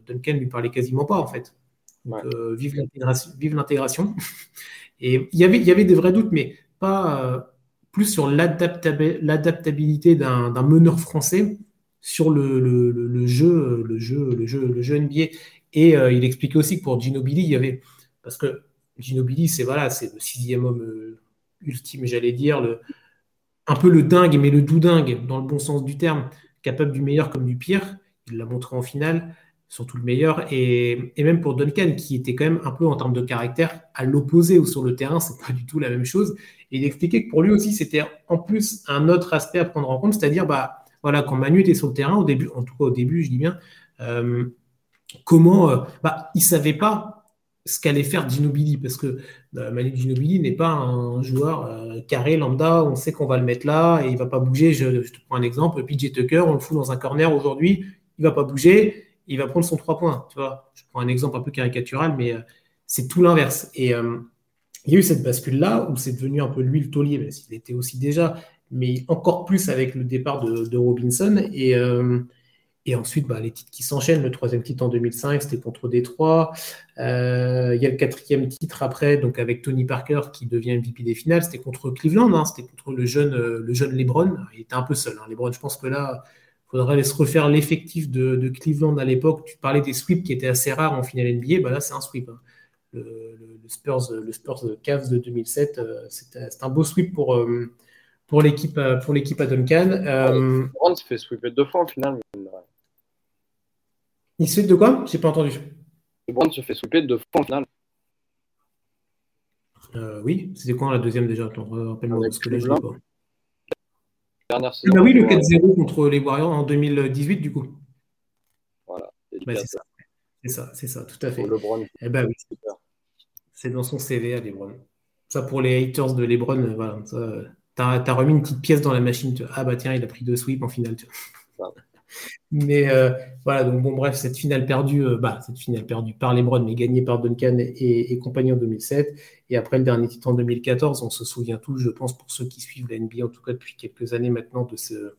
Duncan lui parlait quasiment pas en fait. Donc, vive l'intégration. Et il y avait, il y avait des vrais doutes, mais pas plus sur l'adaptabilité d'un meneur français sur le, le, jeu, le jeu, le jeu, le jeu NBA. Et euh, il expliquait aussi que pour Ginobili, il y avait parce que Ginobili, c'est voilà, le sixième homme euh, ultime, j'allais dire, le, un peu le dingue, mais le doudingue dans le bon sens du terme, capable du meilleur comme du pire. Il l'a montré en finale, surtout le meilleur. Et, et, même pour Duncan, qui était quand même un peu en termes de caractère à l'opposé ou sur le terrain, c'est pas du tout la même chose. Et il expliquait que pour lui aussi, c'était en plus un autre aspect à prendre en compte, c'est-à-dire bah voilà, quand Manu était sur le terrain, au début, en tout cas au début, je dis bien, euh, comment euh, bah, il ne savait pas ce qu'allait faire Ginobili, parce que bah, Manu Ginobili n'est pas un joueur euh, carré lambda, on sait qu'on va le mettre là et il ne va pas bouger. Je, te prends un exemple, PJ Tucker, on le fout dans un corner aujourd'hui, il ne va pas bouger, il va prendre son 3 points. Je prends un exemple un peu caricatural, mais c'est tout l'inverse. Et il y a eu cette bascule-là où c'est devenu un peu lui le taulier, mais s'il était aussi déjà, mais encore plus avec le départ de, Robinson. Et, euh, ensuite, bah, les titres qui s'enchaînent. Le troisième titre en 2005, c'était contre Détroit. Euh, il y a le quatrième titre après, donc avec Tony Parker qui devient MVP des finales. C'était contre Cleveland, hein. c'était contre le jeune, euh, le jeune LeBron. Il était un peu seul. Hein. LeBron, je pense que là, il faudrait se refaire l'effectif de, Cleveland à l'époque. Tu parlais des sweeps qui étaient assez rares en finale NBA. Bah là, c'est un sweep. Hein. Le, Spurs, le Spurs Cavs de 2007, c'est un beau sweep pour, pour l'équipe euh, pour l'équipe à Duncan. Euh, LeBron se fait sweeper deux fois en finale. Il se fait de quoi? J'ai pas entendu. LeBron se fait sweeper deux fois en finale. Euh, oui, c'était quoi la deuxième déjà? Rappelle-moi parce que là, je pas. ah oui, le 4-0 contre les Warriors en 2018 du coup. Voilà. c'est ça. C'est ça, c'est ça, tout à fait. LeBron. Eh ben oui. C'est dans son CV à LeBron. Ça pour les haters de LeBron, voilà. Ça, T'as as remis une petite pièce dans la machine. Tu ah bah tiens, il a pris deux sweeps en finale. Mais euh, voilà, donc bon, bref, cette finale perdue, euh, bah, cette finale perdue par les mais gagnée par Duncan et, compagnie en 2007. Et après le dernier titre en 2014, on se souvient tous, je pense, pour ceux qui suivent la NBA, en tout cas depuis quelques années maintenant, de ce,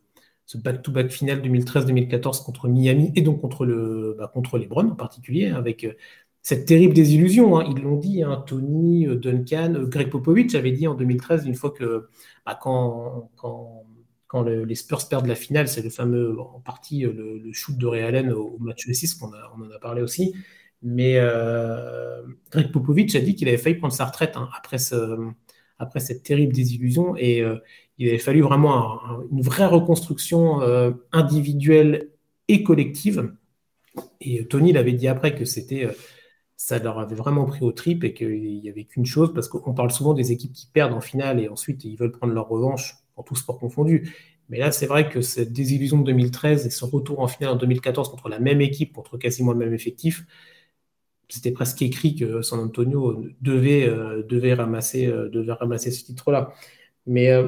back-to-back finale 2013-2014 contre Miami et donc contre, le, bah, contre les en particulier, avec euh, cette terrible désillusion. Hein. Ils l'ont dit, hein, Tony, euh, Duncan, euh, Greg Popovich avait dit en 2013, une fois que bah, quand, quand, les Spurs perdent la finale, c'est le fameux, en partie, euh, le, shoot de Ray Allen au, match 6, qu'on on en a parlé aussi. Mais Greg Popovich a dit qu'il avait failli prendre sa retraite hein, après, après cette terrible désillusion. Et il avait fallu vraiment une vraie reconstruction individuelle et collective. Et Tony l'avait dit après que c'était ça leur avait vraiment pris au trip et qu'il n'y avait qu'une chose, parce qu'on parle souvent des équipes qui perdent en finale et ensuite ils veulent prendre leur revanche en tout sport confondu. Mais là, c'est vrai que cette désillusion de 2013 et ce retour en finale en 2014 contre la même équipe, contre quasiment le même effectif, c'était presque écrit que San Antonio devait, euh, devait, ramasser, euh, devait ramasser ce titre-là. Mais euh,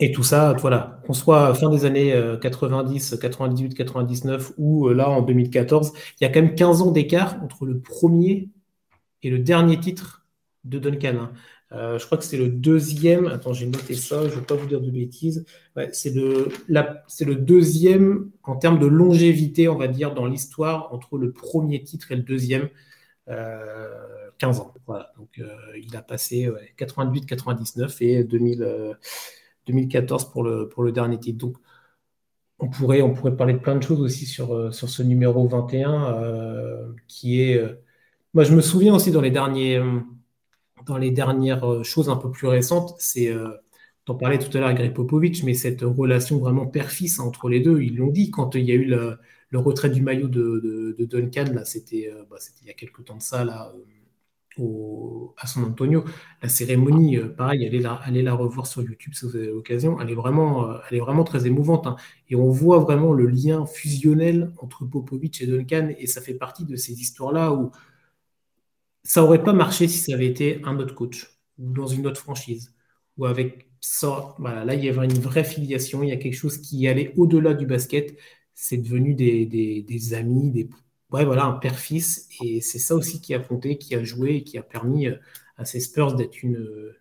et tout ça, voilà, qu'on soit fin des années 90, 98, 99 ou là en 2014, il y a quand même 15 ans d'écart entre le premier et le dernier titre de Duncan. Hein. Euh, je crois que c'est le deuxième. Attends, j'ai noté ça, je ne vais pas vous dire de bêtises. c'est le, deuxième en termes de longévité, on va dire, dans l'histoire entre le premier titre et le deuxième. 15 euh, ans. Voilà. Donc, euh, il a passé 88, 99 et 2014 pour le, pour le dernier titre. Donc, on pourrait, on pourrait parler de plein de choses aussi sur, sur ce numéro 21 qui est. moi, je me souviens aussi dans les derniers dans les dernières euh, choses un peu plus récentes, c'est, euh, t'en parlais tout à l'heure avec Popovic, mais cette relation vraiment père-fils entre les deux, ils l'ont dit quand il y a eu le, retrait du maillot de, Duncan, là, c'était, euh, bah, c'était il y a quelques temps de ça, là, à San Antonio. La cérémonie, pareil, allez la, revoir sur YouTube si vous avez l'occasion, elle est vraiment, elle est vraiment très émouvante. Hein. Et on voit vraiment le lien fusionnel entre Popovic et Duncan, et ça fait partie de ces histoires-là où ça aurait pas marché si ça avait été un autre coach ou dans une autre franchise ou avec ça. Voilà, là, il y avait une vraie filiation. Il y a quelque chose qui allait au-delà du basket. C'est devenu des, des, amis, des, ouais, voilà, un père-fils. Et c'est ça aussi qui a compté, qui a joué et qui a permis euh, à ces Spurs d'être une, euh,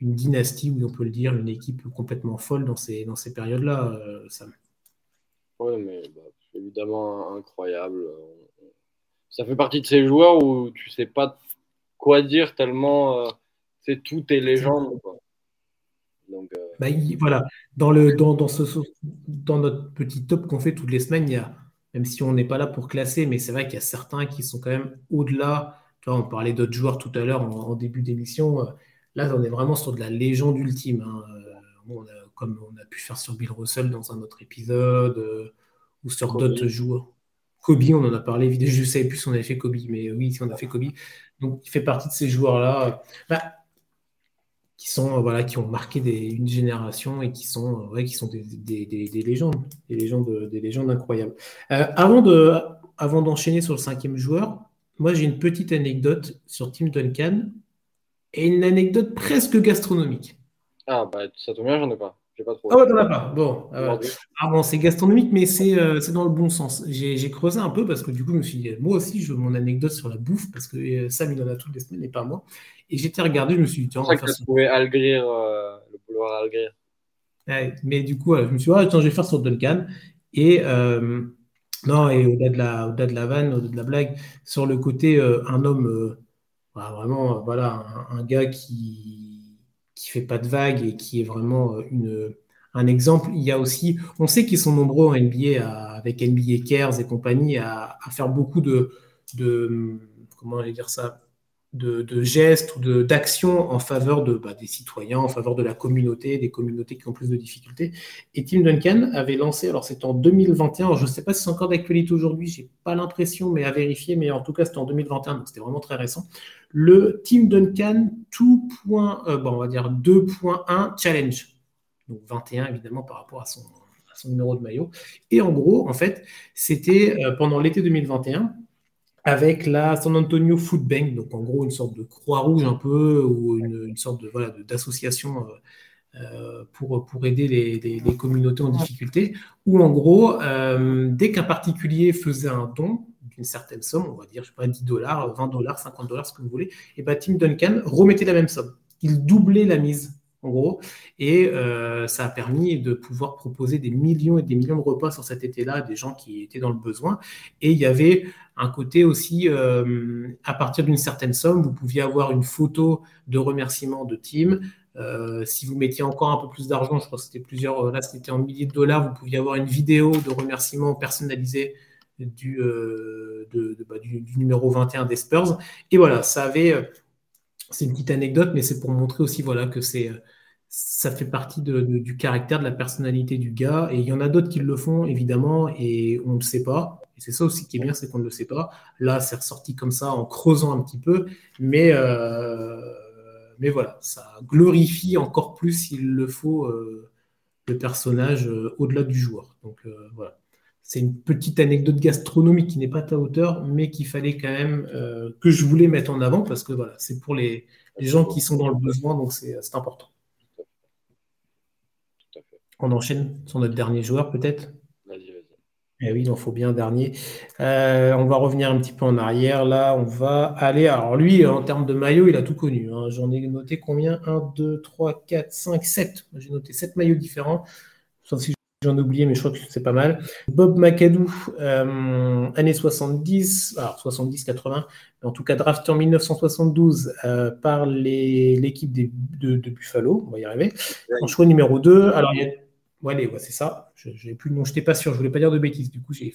une dynastie, ou on peut le dire, une équipe complètement folle dans ces, dans ces périodes-là, euh, Oui, mais bah, évidemment incroyable ça fait partie de ces joueurs où tu sais pas quoi dire tellement c'est tout est légende. Donc, euh, bah, voilà, dans, le, dans, dans, ce, dans notre petit top qu'on fait toutes les semaines, il y a, même si on n'est pas là pour classer, mais c'est vrai qu'il y a certains qui sont quand même au-delà. Tu vois, on parlait d'autres joueurs tout à l'heure en, début d'émission. Euh, là, on est vraiment sur de la légende ultime. Hein. comme on a pu faire sur Bill Russell dans un autre épisode, ou sur d'autres joueurs. Kobe, on en a parlé, je ne savais plus si on avait fait Kobe, mais oui, si on a fait Kobe. Donc, il fait partie de ces joueurs-là bah, qui, sont, voilà, qui ont marqué une génération et qui sont, qui sont des, légendes, des légendes, des légendes incroyables. Euh, avant, de, avant d'enchaîner sur le cinquième joueur, moi, j'ai une petite anecdote sur Tim Duncan et une anecdote presque gastronomique. Ah, bah, ça tombe bien, j'en ai pas. Ah ouais, t'en as pas. Bon, ah, ah bon c'est gastronomique, mais euh, c'est dans le bon sens. J'ai creusé un peu parce que du coup, je me suis dit, moi aussi, je veux mon anecdote sur la bouffe parce que euh, Sam, il en a toutes les semaines et pas moi. Et j'étais regardé, je me suis dit, tiens, on va faire ça. Algrir, euh, le boulevard Algrir. mais du coup, je me suis dit, ah, attends, je vais faire sur Duncan. Et non, et au-delà de, la, au de la vanne, au-delà de la blague, sur le côté, un homme, bah, vraiment, voilà, un gars qui qui fait pas de vagues et qui est vraiment euh, une, un exemple. Il y a aussi, on sait qu'ils sont nombreux en NBA, avec NBA Cares et compagnie, à, faire beaucoup de, de comment aller dire ça, de, gestes ou d'actions en faveur de, bah, des citoyens, en faveur de la communauté, des communautés qui ont plus de difficultés. Et Tim Duncan avait lancé, alors c'est en 2021, je ne sais pas si c'est encore d'actualité aujourd'hui, j'ai pas l'impression, mais à vérifier, mais en tout cas c'était en 2021, donc c'était vraiment très récent, le Tim Duncan 2. Euh, 2.1 Challenge. Donc 21 évidemment par rapport à son, à son numéro de maillot. Et en gros, en fait, c'était euh, pendant l'été 2021 avec la San Antonio Food Bank, donc en gros une sorte de croix rouge un peu, ou une, sorte de, voilà, d'association euh, euh, pour, pour aider les, communautés en difficulté, où en gros, euh, dès qu'un particulier faisait un don d'une certaine somme, on va dire, je sais pas, 10 dollars, 20 dollars, 50 dollars, ce que vous voulez, et bien Tim Duncan remettait la même somme. Il doublait la mise en gros. Et euh, ça a permis de pouvoir proposer des millions et des millions de repas sur cet été-là à des gens qui étaient dans le besoin. Et il y avait un côté aussi, euh, à partir d'une certaine somme, vous pouviez avoir une photo de remerciement de Tim. Euh, si vous mettiez encore un peu plus d'argent, je crois que c'était plusieurs, là c'était en milliers de dollars, vous pouviez avoir une vidéo de remerciement personnalisée du, bah, numéro 21 des Spurs. Et voilà, ça avait c'est une petite anecdote, mais c'est pour montrer aussi voilà, que c'est ça fait partie du caractère, de la personnalité du gars. Et il y en a d'autres qui le font, évidemment, et on ne le sait pas. Et c'est ça aussi qui est bien, c'est qu'on ne le sait pas. Là, c'est ressorti comme ça en creusant un petit peu, mais, euh, voilà, ça glorifie encore plus, s'il le faut, euh, le personnage euh, au-delà du joueur. Donc voilà. C'est une petite anecdote gastronomique qui n'est pas à ta hauteur, mais qu'il fallait quand même que je voulais mettre en avant parce que voilà, c'est pour les, les gens qui sont dans le besoin, donc c'est important. On enchaîne sur notre dernier joueur, peut-être? Vas-y, vas-y. Eh oui, il en faut bien un dernier. Euh, on va revenir un petit peu en arrière. Là, on va aller. Alors, lui, en termes de maillot, il a tout connu. Hein. J'en ai noté combien? 1, 2, 3, 4, 5, 7. J'ai noté 7 maillots différents. Sauf si j'en ai oublié, mais je crois que c'est pas mal. Bob McAdoo, euh, années 70, alors 70-80, en tout cas drafté en 1972 euh, par l'équipe de, de, Buffalo. On va y arriver. En choix numéro 2, alors il y a Ouais, c'est ça. Je n'ai plus je n'étais pas sûr, je voulais pas dire de bêtises. Du coup, j'ai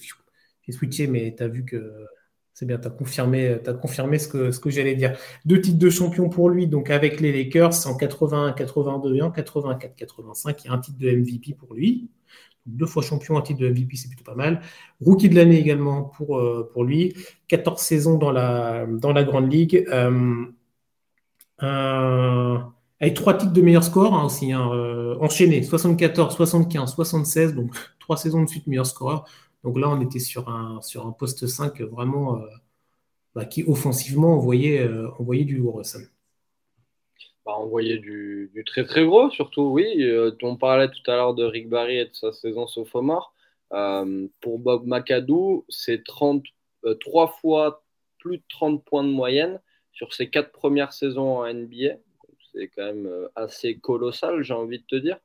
switché, mais tu as vu que c'est bien, tu as confirmé, confirmé ce que, j'allais dire. Deux titres de champion pour lui, donc avec les Lakers en 81, 82 et en 84, 85. Il y a un titre de MVP pour lui. deux fois champion, un titre de MVP, c'est plutôt pas mal. Rookie de l'année également pour, euh, lui. 14 saisons dans la, Grande Ligue. Euh, avec trois titres de meilleur score hein, aussi, hein, euh, enchaînés, 74, 75, 76, donc trois saisons de suite meilleur scoreur. Donc là, on était sur un, poste 5 vraiment euh, bah, qui offensivement envoyait, euh, du Sam. Bah, envoyait du, très très gros, surtout, oui. on parlait tout à l'heure de Rick Barry et de sa saison sophomore. pour Bob McAdoo, c'est 33 fois plus de 30 points de moyenne sur ses quatre premières saisons en NBA c'est quand même euh, assez colossal, j'ai envie de te dire.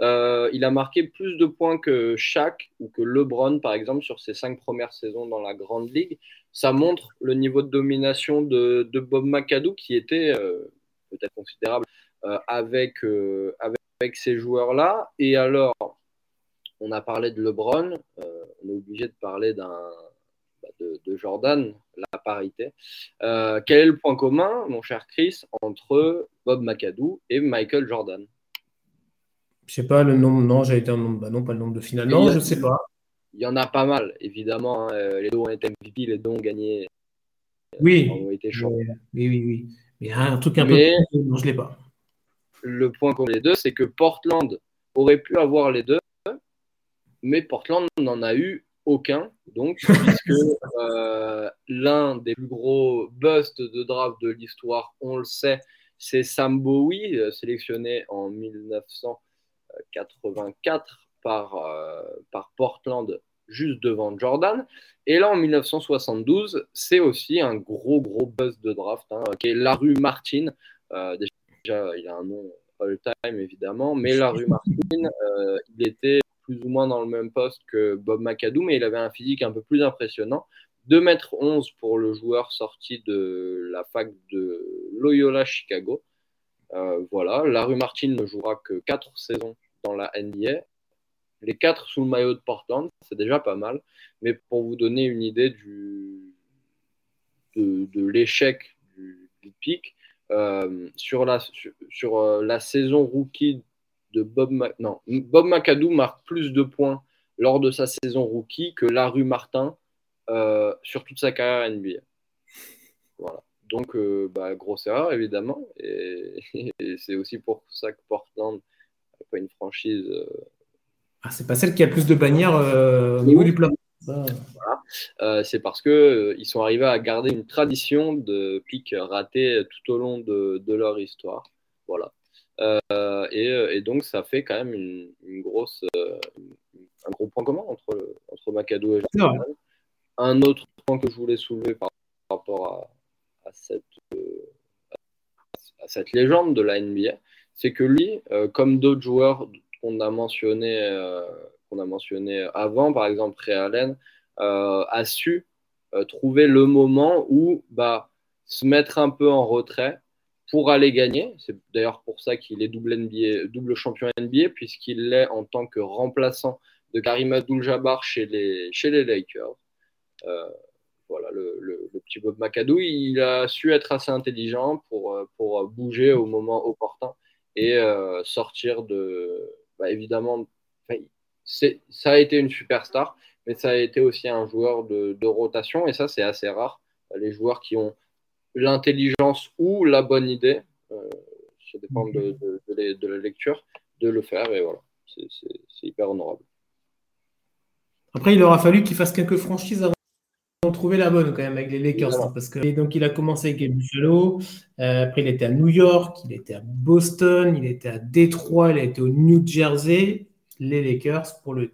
Euh, il a marqué plus de points que Shaq ou que LeBron, par exemple, sur ses cinq premières saisons dans la Grande Ligue. Ça montre le niveau de domination de, Bob McAdoo qui était euh, peut-être considérable avec, avec, ces joueurs-là. Et alors, on a parlé de LeBron, on est obligé de parler d'un de, Jordan, la parité. Euh, quel est le point commun, mon cher Chris, entre Bob McAdoo et Michael Jordan? Je sais pas le nombre, non, j'ai été un nombre, bah non, pas le nombre de finales, non, je sais pas. Il y en a pas mal, évidemment. Hein. Euh, les deux ont été MVP, les deux ont gagné. Oui, ont été oui, oui, oui. Mais un truc un peu non, je l'ai pas. Le point commun des deux, c'est que Portland aurait pu avoir les deux, mais Portland n'en a eu aucun, donc, puisque euh, l'un des plus gros busts de draft de l'histoire, on le sait, c'est Sam Bowie, euh, sélectionné en 1984 par, euh, par Portland, juste devant Jordan. Et là, en 1972, c'est aussi un gros, gros bust de draft, qui est Larue Martin. déjà, il a un nom all-time, évidemment, mais Larue Martin, il était plus ou moins dans le même poste que Bob McAdoo, mais il avait un physique un peu plus impressionnant. 2m11 pour le joueur sorti de la fac de Loyola Chicago. Euh, voilà, Larue Martin ne jouera que 4 saisons dans la NBA. Les 4 sous le maillot de Portland, c'est déjà pas mal. Mais pour vous donner une idée du, de, l'échec du, pic, euh, sur, la, sur, euh, la saison rookie de Bob, non, Bob McAdoo marque plus de points lors de sa saison rookie que Larue Martin sur toute sa carrière NBA. Voilà. Donc, euh, bah, grosse erreur, évidemment. Et, c'est aussi pour ça que Portland n'est pas une franchise. Euh, ah, c'est pas celle qui a plus de bannières au niveau du plan. c'est parce qu'ils ils sont arrivés à garder une tradition de pics ratés tout au long de, de leur histoire. Voilà. Euh, et, donc, ça fait quand même une, grosse, euh, un gros point commun entre, entre Macado et Jordan. Un autre point que je voulais soulever par, rapport à, cette, à cette légende de la NBA, c'est que lui, euh, comme d'autres joueurs qu'on a mentionné qu'on a mentionné avant, par exemple Ray Allen, a su trouver le moment où bah, se mettre un peu en retrait pour aller gagner. C'est d'ailleurs pour ça qu'il est double, NBA, double champion NBA, puisqu'il l'est en tant que remplaçant de Karim Abdul-Jabbar chez les, chez les Lakers. Euh, voilà, le, petit Bob McAdoo, il a su être assez intelligent pour, pour bouger au moment opportun et sortir de, bah, évidemment, ça a été une superstar, mais ça a été aussi un joueur de, rotation, et ça, c'est assez rare. Les joueurs qui ont l'intelligence ou la bonne idée, ça dépend de, de, la lecture, de le faire, et voilà, c'est hyper honorable. Après, il aura fallu qu'il fasse quelques franchises avant de trouver la bonne quand même avec les Lakers. Parce que, donc, il a commencé avec les Buffalo, euh, après il était à New York, il était à Boston, il était à Détroit, il a été au New Jersey, les Lakers pour le,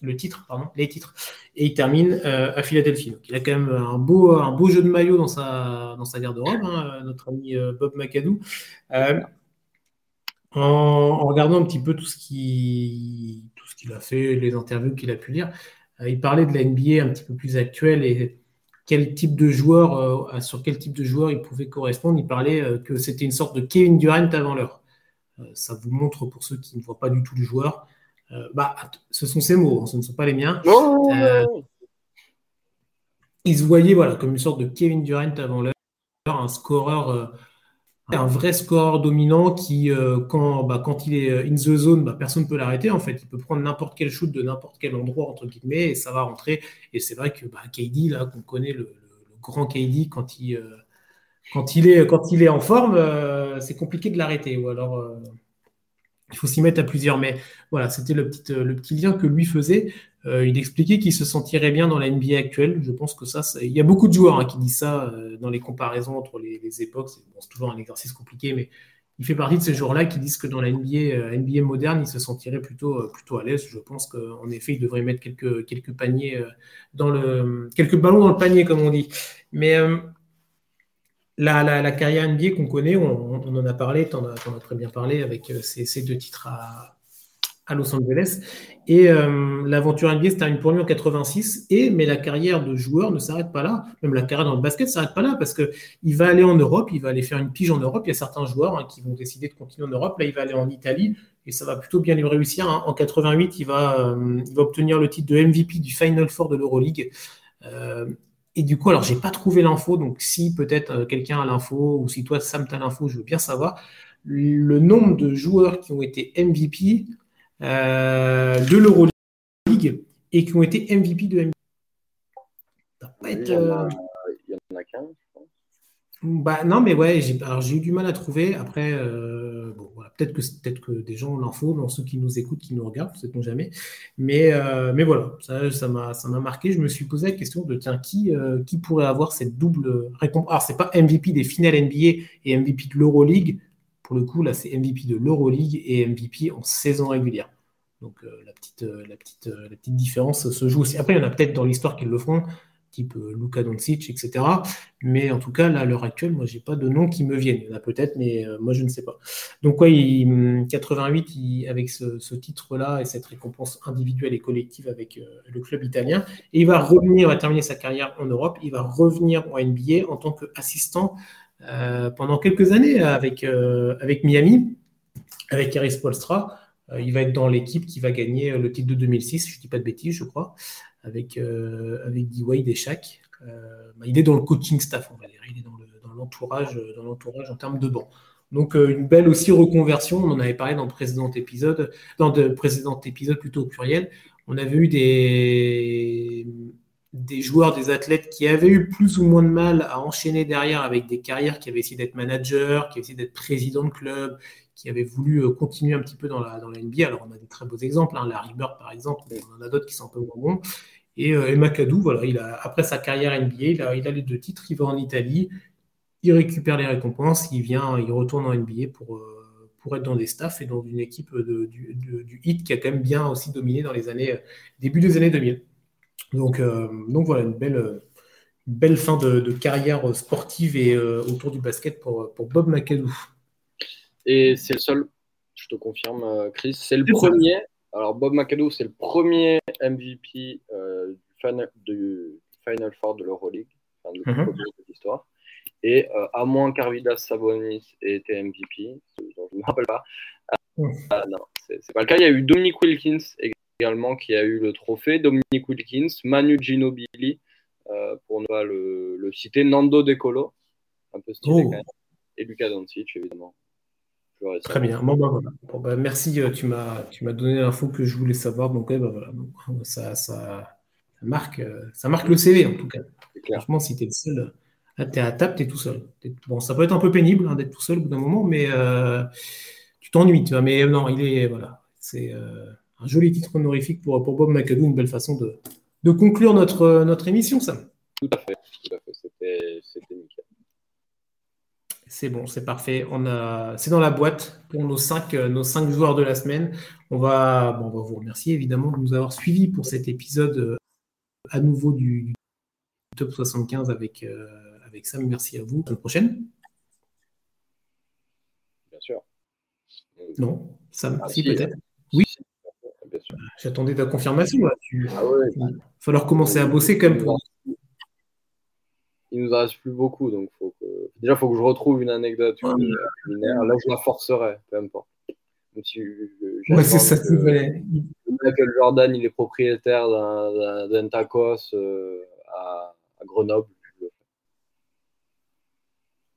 le titre, pardon, les titres, et il termine euh, à Philadelphie. Donc il a quand même un beau, un beau jeu de maillot dans sa, dans sa garde-robe, hein, notre ami euh, Bob McAdoo. En, regardant un petit peu tout ce qui, tout ce qu'il a fait, les interviews qu'il a pu lire, il parlait de la NBA un petit peu plus actuelle et quel type de joueur, sur quel type de joueur il pouvait correspondre. Il parlait que c'était une sorte de Kevin Durant avant l'heure. ça vous montre pour ceux qui ne voient pas du tout le joueur euh, bah, ce sont ses mots, hein, ce ne sont pas les miens. Euh, il se voyait voilà, comme une sorte de Kevin Durant avant l'heure, un scoreur, euh, un vrai scoreur dominant qui, quand, bah, quand il est in the zone, bah, personne ne peut l'arrêter. En fait, il peut prendre n'importe quel shoot de n'importe quel endroit, entre guillemets, et ça va rentrer. Et c'est vrai que bah, KD, là, qu'on connaît, le, grand KD, quand il, quand il, est, quand il est en forme, c'est compliqué de l'arrêter. Ou alors il faut s'y mettre à plusieurs. Mais voilà, c'était le petit, euh, lien que lui faisait. Euh, il expliquait qu'il se sentirait bien dans la NBA actuelle. Je pense que ça, il y a beaucoup de joueurs hein, qui disent ça euh, dans les comparaisons entre les, époques. C'est toujours un exercice compliqué, mais il fait partie de ces joueurs-là qui disent que dans la NBA, NBA moderne, il se sentirait plutôt, plutôt à l'aise. Je pense qu'en effet, il devrait mettre quelques, quelques paniers dans le, quelques ballons dans le panier, comme on dit. Mais la, carrière NBA qu'on connaît, on, en a parlé, tu en, as très bien parlé avec euh, ces, deux titres à, Los Angeles. Et euh, l'aventure NBA se termine pour lui en 86. Et, mais la carrière de joueur ne s'arrête pas là. Même la carrière dans le basket ne s'arrête pas là parce qu'il va aller en Europe, il va aller faire une pige en Europe. Il y a certains joueurs hein, qui vont décider de continuer en Europe. Là, il va aller en Italie et ça va plutôt bien lui réussir. Hein. En 88, il va, euh, il va obtenir le titre de MVP du Final Four de l'Euroleague. Et du coup, alors, j'ai pas trouvé l'info, donc si peut-être euh, quelqu'un a l'info, ou si toi, Sam, tu as l'info, je veux bien savoir le nombre de joueurs qui ont été MVP euh, de l'Euroleague et qui ont été MVP de NBA. il, y en a, il y en a 15, je pense. Bah, non, mais ouais, j'ai eu du mal à trouver. Après, euh, peut-être que, peut que des gens l'info, dans ceux qui nous écoutent, qui nous regardent, sait-on jamais. Mais, euh, mais voilà, ça m'a ça marqué. Je me suis posé la question de tiens, qui, euh, qui pourrait avoir cette double récompense Alors, c'est pas MVP des finales NBA et MVP de l'Euroleague. Pour le coup, là, c'est MVP de l'Euroleague et MVP en saison régulière. Donc, la, petite, la, petite, la petite différence se joue aussi. Après, il y en a peut-être dans l'histoire qui le feront type euh, Luka Doncic, etc. Mais en tout cas, là, à l'heure actuelle, moi, j'ai pas de nom qui me viennent. Il y en a peut-être, mais euh, moi, je ne sais pas. Donc, quoi, 88, avec ce, titre-là et cette récompense individuelle et collective avec euh, le club italien, et il va revenir, il va terminer sa carrière en Europe, il va revenir en NBA en tant qu'assistant pendant quelques années avec, Miami, avec Eris Polstra. Il va être dans l'équipe qui va gagner le titre de 2006, je ne dis pas de bêtises, je crois avec, euh, avec D-Wade et Shaq. Euh, bah, il est dans le coaching staff, on va dire. Il est dans l'entourage dans l'entourage en termes de banc. Donc euh, une belle aussi reconversion. On en avait parlé dans le précédent épisode, dans le précédent épisode plutôt au pluriel. On avait eu des, des joueurs, des athlètes qui avaient eu plus ou moins de mal à enchaîner derrière avec des carrières, qui avaient essayé d'être manager, qui avaient essayé d'être président de club, qui avaient voulu continuer un petit peu dans la, dans la NBA. Alors on a des très beaux exemples, hein. Larry Bird par exemple, mais on en a d'autres qui sont un peu moins bons. Et, euh, McAdoo, voilà, il a, après sa carrière NBA, il a, il a les deux titres, il va en Italie, il récupère les récompenses, il vient, il retourne en NBA pour, euh, pour être dans des staffs et dans une équipe de, du, du, hit qui a quand même bien aussi dominé dans les années, début des années 2000. Donc, euh, donc voilà, une belle, belle fin de, carrière sportive et euh, autour du basket pour, pour Bob McAdoo. Et c'est le seul, je te confirme, Chris, c'est le premier alors, Bob McAdoo, c'est le premier MVP euh, du, final, Final Four de l'Euroleague, enfin, le mm de l'histoire. Et euh, à moins qu'Arvidas Sabonis ait été MVP, dont je ne me rappelle pas, euh, non, c'est pas le cas. Il y a eu Dominic Wilkins également qui a eu le trophée. Dominic Wilkins, Manu Ginobili, pour ne pas le, citer, Nando De Colo, un peu stylé oh. quand même, et Lucas Doncic, évidemment. Très bien. Bon, bah, bah, merci, tu m'as donné l'info que je voulais savoir. Donc, bah, voilà. ça, ça, marque, ça marque le CV en tout cas. Franchement, si tu es le seul, tu es à table, tu es tout seul. Bon, ça peut être un peu pénible hein, d'être tout seul au bout d'un moment, mais tu t'ennuies. Tu vois, mais non, il est. Voilà. C'est un joli titre honorifique pour, pour Bob McAdoo, une belle façon de, de conclure notre, notre émission, ça. Tout à fait, tout à fait. C'était nickel. C'est bon, c'est parfait. On a, c'est dans la boîte pour nos cinq, nos cinq joueurs de la semaine. On va, bon, on va vous remercier évidemment de nous avoir suivis pour cet épisode euh, à nouveau du, top 75 avec, euh, avec Sam. Merci à vous. À la prochaine. Bien sûr. Non, Sam, ah, si, peut-être. Oui. J'attendais ta confirmation. Là. Ah Il va falloir commencer à bosser quand même. Il nous en reste plus beaucoup, donc faut que... déjà, il faut que je retrouve une anecdote Là, je la forcerai, peu importe. Si ouais, c'est ça que Michael Jordan, il est propriétaire d'un tacos euh, à, Grenoble.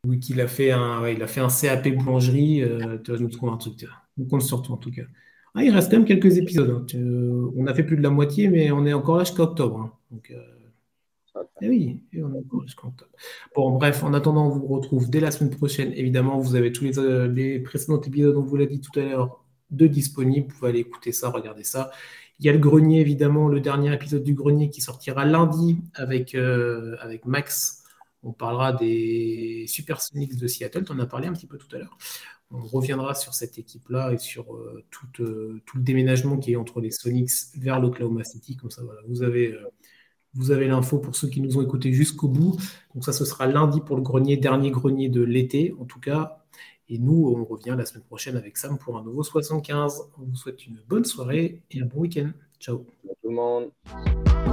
Oui, qu'il a fait un, il a fait un CAP boulangerie. Euh, tu vas nous trouver un truc. On compte sur toi en tout cas. Ah, il reste quand même quelques épisodes. Hein. on a fait plus de la moitié, mais on est encore là jusqu'à octobre. Hein. Donc, eh oui, on est encore jusqu'à octobre. Bon, bref, en attendant, on vous retrouve dès la semaine prochaine. Évidemment, vous avez tous les, euh, les précédents épisodes, on vous l'a dit tout à l'heure, de disponibles. Vous pouvez aller écouter ça, regarder ça. Il y a le grenier, évidemment, le dernier épisode du grenier qui sortira lundi avec, euh, avec Max. On parlera des Supersonics de Seattle. Tu en as parlé un petit peu tout à l'heure on reviendra sur cette équipe-là et sur euh, euh, tout, le déménagement qui est entre les Sonics vers l'Oklahoma City. Comme ça, voilà, vous avez, vous avez l'info pour ceux qui nous ont écoutés jusqu'au bout. Donc ça, ce sera lundi pour le grenier, dernier grenier de l'été, en tout cas. Et nous, on revient la semaine prochaine avec Sam pour un nouveau 75. On vous souhaite une bonne soirée et un bon week-end. Ciao. tout le monde.